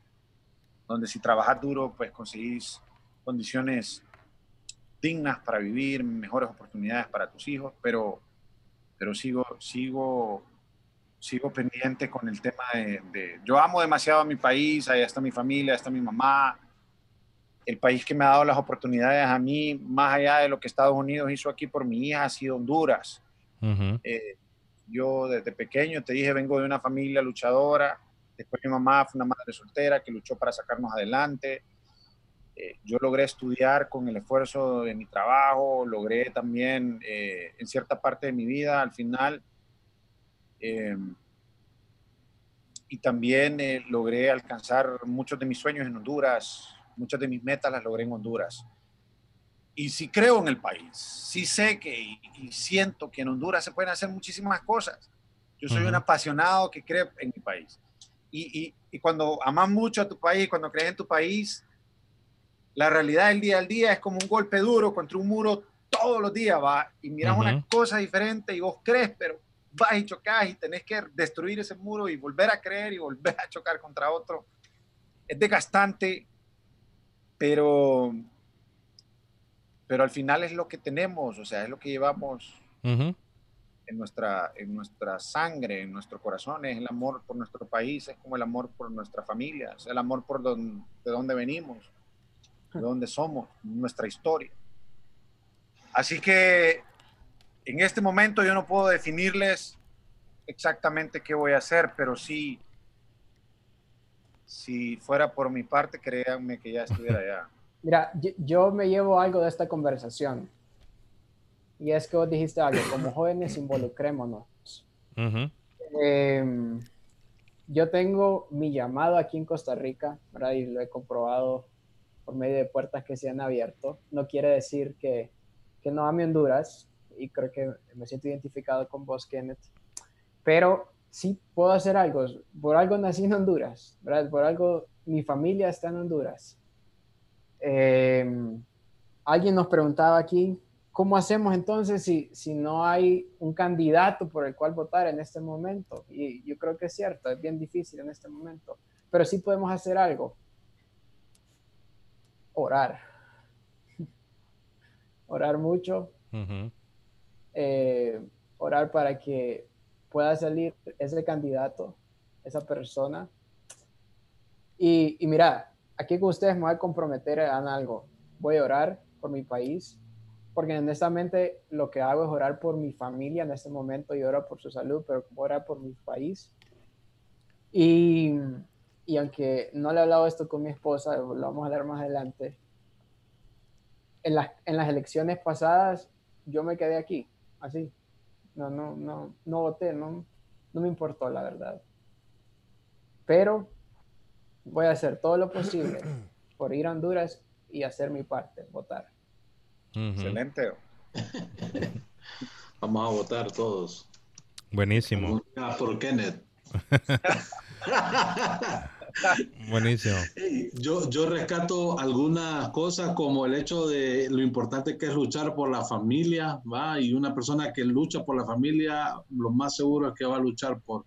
donde si trabajas duro, pues conseguís condiciones dignas para vivir, mejores oportunidades para tus hijos, pero, pero sigo, sigo, sigo pendiente con el tema de, Yo amo demasiado a mi país, ahí está mi familia, ahí está mi mamá, el país que me ha dado las oportunidades a mí, más allá de lo que Estados Unidos hizo aquí por mi hija, ha sido Honduras. Eh, yo desde pequeño, te dije, vengo de una familia luchadora, después mi mamá fue una madre soltera que luchó para sacarnos adelante eh, yo logré estudiar con el esfuerzo de mi trabajo, logré también eh, en cierta parte de mi vida al final, em, y también eh, logré alcanzar muchos de mis sueños en Honduras, muchas de mis metas las logré en Honduras. Y sí creo en el país, sí sé que y, siento que en Honduras se pueden hacer muchísimas cosas. Yo soy un apasionado que cree en mi país. Y, y, y cuando amas mucho a tu país, cuando crees en tu país, la realidad del día al día es como un golpe duro contra un muro todos los días, va, y miras una cosa diferente y vos crees, pero vas y chocas y tenés que destruir ese muro y volver a creer y volver a chocar contra otro. Es desgastante, pero, pero al final es lo que tenemos, o sea, es lo que llevamos en, nuestra, en nuestra sangre, en nuestro corazón, es el amor por nuestro país, es como el amor por nuestra familia, es el amor por de donde venimos de dónde somos, nuestra historia. Así que en este momento yo no puedo definirles exactamente qué voy a hacer, pero sí, si fuera por mi parte, créanme que ya estuviera allá. Mira, yo, me llevo algo de esta conversación. Y es que vos dijiste algo, como jóvenes involucrémonos. Em, yo tengo mi llamado aquí en Costa Rica, ¿verdad? y lo he comprobado por medio de puertas que se han abierto. No quiere decir que, que no ame Honduras, y creo que me siento identificado con vos, Kenneth, pero sí puedo hacer algo. Por algo nací en Honduras, ¿verdad? Por algo mi familia está en Honduras. Em, alguien nos preguntaba aquí, ¿cómo hacemos entonces si, si no hay un candidato por el cual votar en este momento? Y yo creo que es cierto, es bien difícil en este momento, pero sí podemos hacer algo orar. Orar mucho. Eh, orar para que pueda salir ese candidato, esa persona. Y, mira, aquí con ustedes me voy a comprometer en algo. voy a orar por mi país, porque honestamente lo que hago es orar por mi familia en este momento y oro por su salud, pero orar por mi país. Y, y aunque no le he hablado esto con mi esposa, lo vamos a hablar más adelante, en las, en las elecciones pasadas yo me quedé aquí, así. No, no, no, no voté, no, no me importó la verdad. Pero voy a hacer todo lo posible por ir a Honduras y hacer mi parte, votar. Excelente. Vamos a votar todos. Buenísimo. Por Kenneth. Buenísimo. yo, yo rescato algunas cosas como el hecho de lo importante que es luchar por la familia, ¿va? Y una persona que lucha por la familia, lo más seguro es que va a luchar por,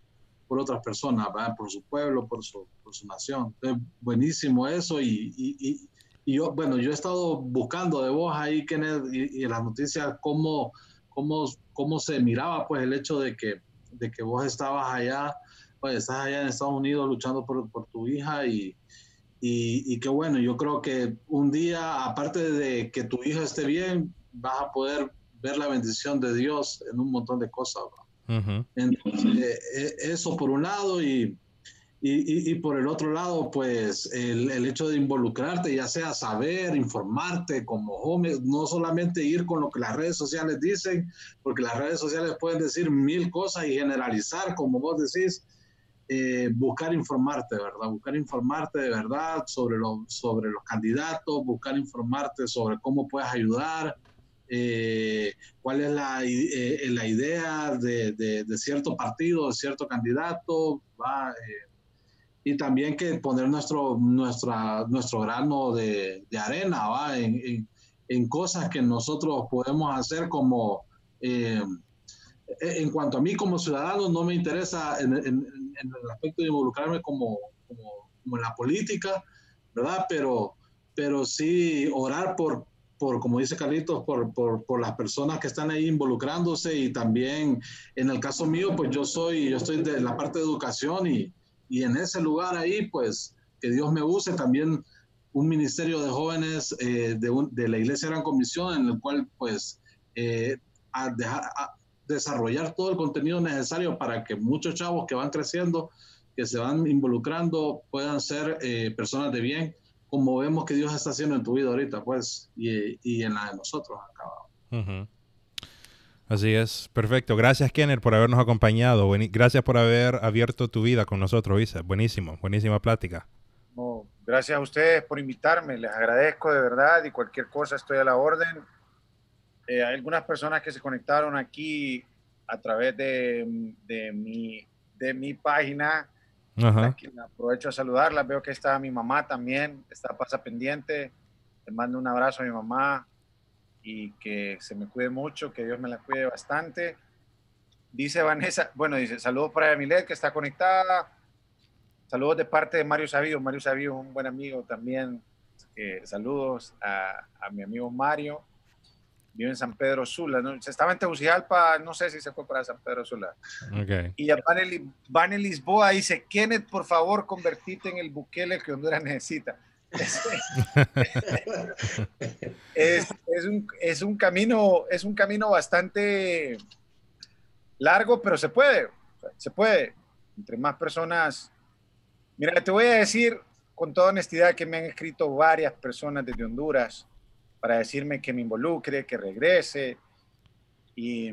por otras personas, ¿va? Por su pueblo, por su, por su nación. Es buenísimo eso y, y, y, yo, bueno, yo he estado buscando de vos ahí, Kenneth, y, en las noticias cómo, cómo, cómo se miraba pues el hecho de que, de que vos estabas allá pues estás allá en Estados Unidos luchando por, por tu hija y, y, y, qué bueno, yo creo que un día, aparte de que tu hija esté bien, vas a poder ver la bendición de Dios en un montón de cosas. Entonces, eh, eso por un lado y, y, y, por el otro lado, pues el, el, hecho de involucrarte, ya sea saber, informarte como joven, no solamente ir con lo que las redes sociales dicen, porque las redes sociales pueden decir mil cosas y generalizar, como vos decís, eh, buscar informarte, ¿verdad? Buscar informarte de verdad sobre, lo, sobre los candidatos, buscar informarte sobre cómo puedes ayudar, eh, cuál es la, eh, la idea de, de, cierto partido, de cierto candidato, ¿va? Y también que poner nuestro, nuestra, nuestro grano de, de arena ¿va? En, en, en, cosas que nosotros podemos hacer como en cuanto a mí como ciudadano, no me interesa en, en, en el aspecto de involucrarme como, como, como, en la política, ¿verdad? Pero, pero sí orar por, por como dice Carlitos, por, por, por, las personas que están ahí involucrándose y también en el caso mío, pues yo soy, yo estoy de la parte de educación y, y en ese lugar ahí, pues que Dios me use también un ministerio de jóvenes eh, de, un, de, la Iglesia Gran Comisión en el cual pues eh, a dejar, a, desarrollar todo el contenido necesario para que muchos chavos que van creciendo, que se van involucrando, puedan ser eh, personas de bien, como vemos que Dios está haciendo en tu vida ahorita, pues, y, y en la de nosotros acá. Uh -huh. Así es, perfecto. Gracias, Kenner, por habernos acompañado. Buen gracias por haber abierto tu vida con nosotros, Isa. Buenísimo, buenísima plática. Oh, gracias a ustedes por invitarme, les agradezco de verdad y cualquier cosa estoy a la orden. Eh, hay algunas personas que se conectaron aquí a través de, de, mi, de mi página. Ajá. Aprovecho a saludarla. Veo que está mi mamá también, está pasa pendiente. Le mando un abrazo a mi mamá y que se me cuide mucho, que Dios me la cuide bastante. Dice Vanessa, bueno, dice, saludos para Emilet que está conectada. Saludos de parte de Mario Sabido. Mario Sabido un buen amigo también. Eh, saludos a, a mi amigo Mario vive en San Pedro Sula, ¿no? Se estaba en Tegucigalpa, no sé si se fue para San Pedro Sula. Okay. Y Van en Lisboa dice, Kenneth, por favor, convertite en el Bukele que Honduras necesita. Es, es, un, es, un, camino, es un camino bastante largo, pero se puede, se puede. Entre más personas... Mira, te voy a decir con toda honestidad que me han escrito varias personas desde Honduras para decirme que me involucre, que regrese. Y,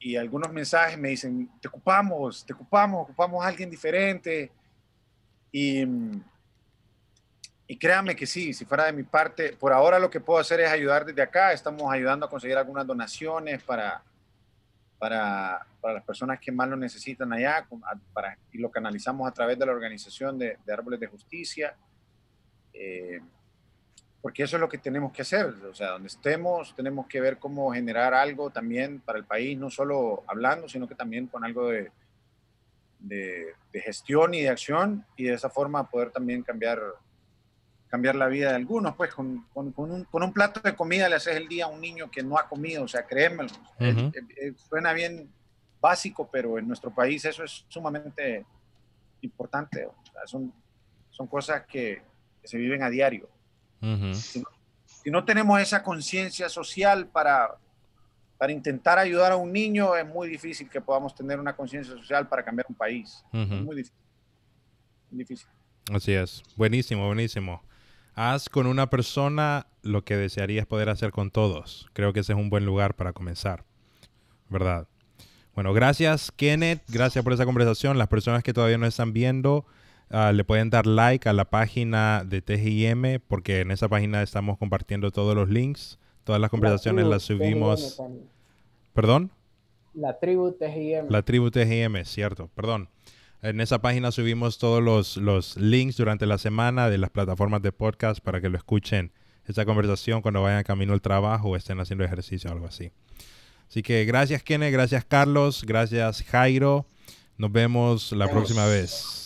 y, algunos mensajes me dicen, te ocupamos, te ocupamos, ocupamos a alguien diferente. Y, y créanme que sí, si fuera de mi parte, por ahora lo que puedo hacer es ayudar desde acá. Estamos ayudando a conseguir algunas donaciones para, para, para las personas que más lo necesitan allá para, y lo canalizamos a través de la organización de, de Árboles de Justicia. Eh, porque eso es lo que tenemos que hacer. O sea, donde estemos, tenemos que ver cómo generar algo también para el país, no solo hablando, sino que también con algo de, de, de gestión y de acción, y de esa forma poder también cambiar, cambiar la vida de algunos. Pues con, con, con, un, con un, plato de comida le haces el día a un niño que no ha comido, o sea, créeme, uh -huh. eh, eh, suena bien básico, pero en nuestro país eso es sumamente importante. O sea, son, son cosas que, que se viven a diario. Uh -huh. si, no, si no tenemos esa conciencia social para, para intentar ayudar a un niño, es muy difícil que podamos tener una conciencia social para cambiar un país. Es muy difícil. difícil. Así es. Buenísimo, buenísimo. Haz con una persona lo que desearías poder hacer con todos. Creo que ese es un buen lugar para comenzar. ¿Verdad? Bueno, gracias Kenneth, gracias por esa conversación. Las personas que todavía no están viendo, ah, le pueden dar like a la página de TGIM porque en esa página estamos compartiendo todos los links, todas las conversaciones las subimos. ¿Perdón? La tribu TGIM. La tribu TGIM, cierto, perdón. En esa página subimos todos los, los links durante la semana de las plataformas de podcast para que lo escuchen esa conversación cuando vayan camino al trabajo o estén haciendo ejercicio o algo así. Así que gracias Kenneth, gracias Carlos, gracias Jairo. Nos vemos la próxima vez.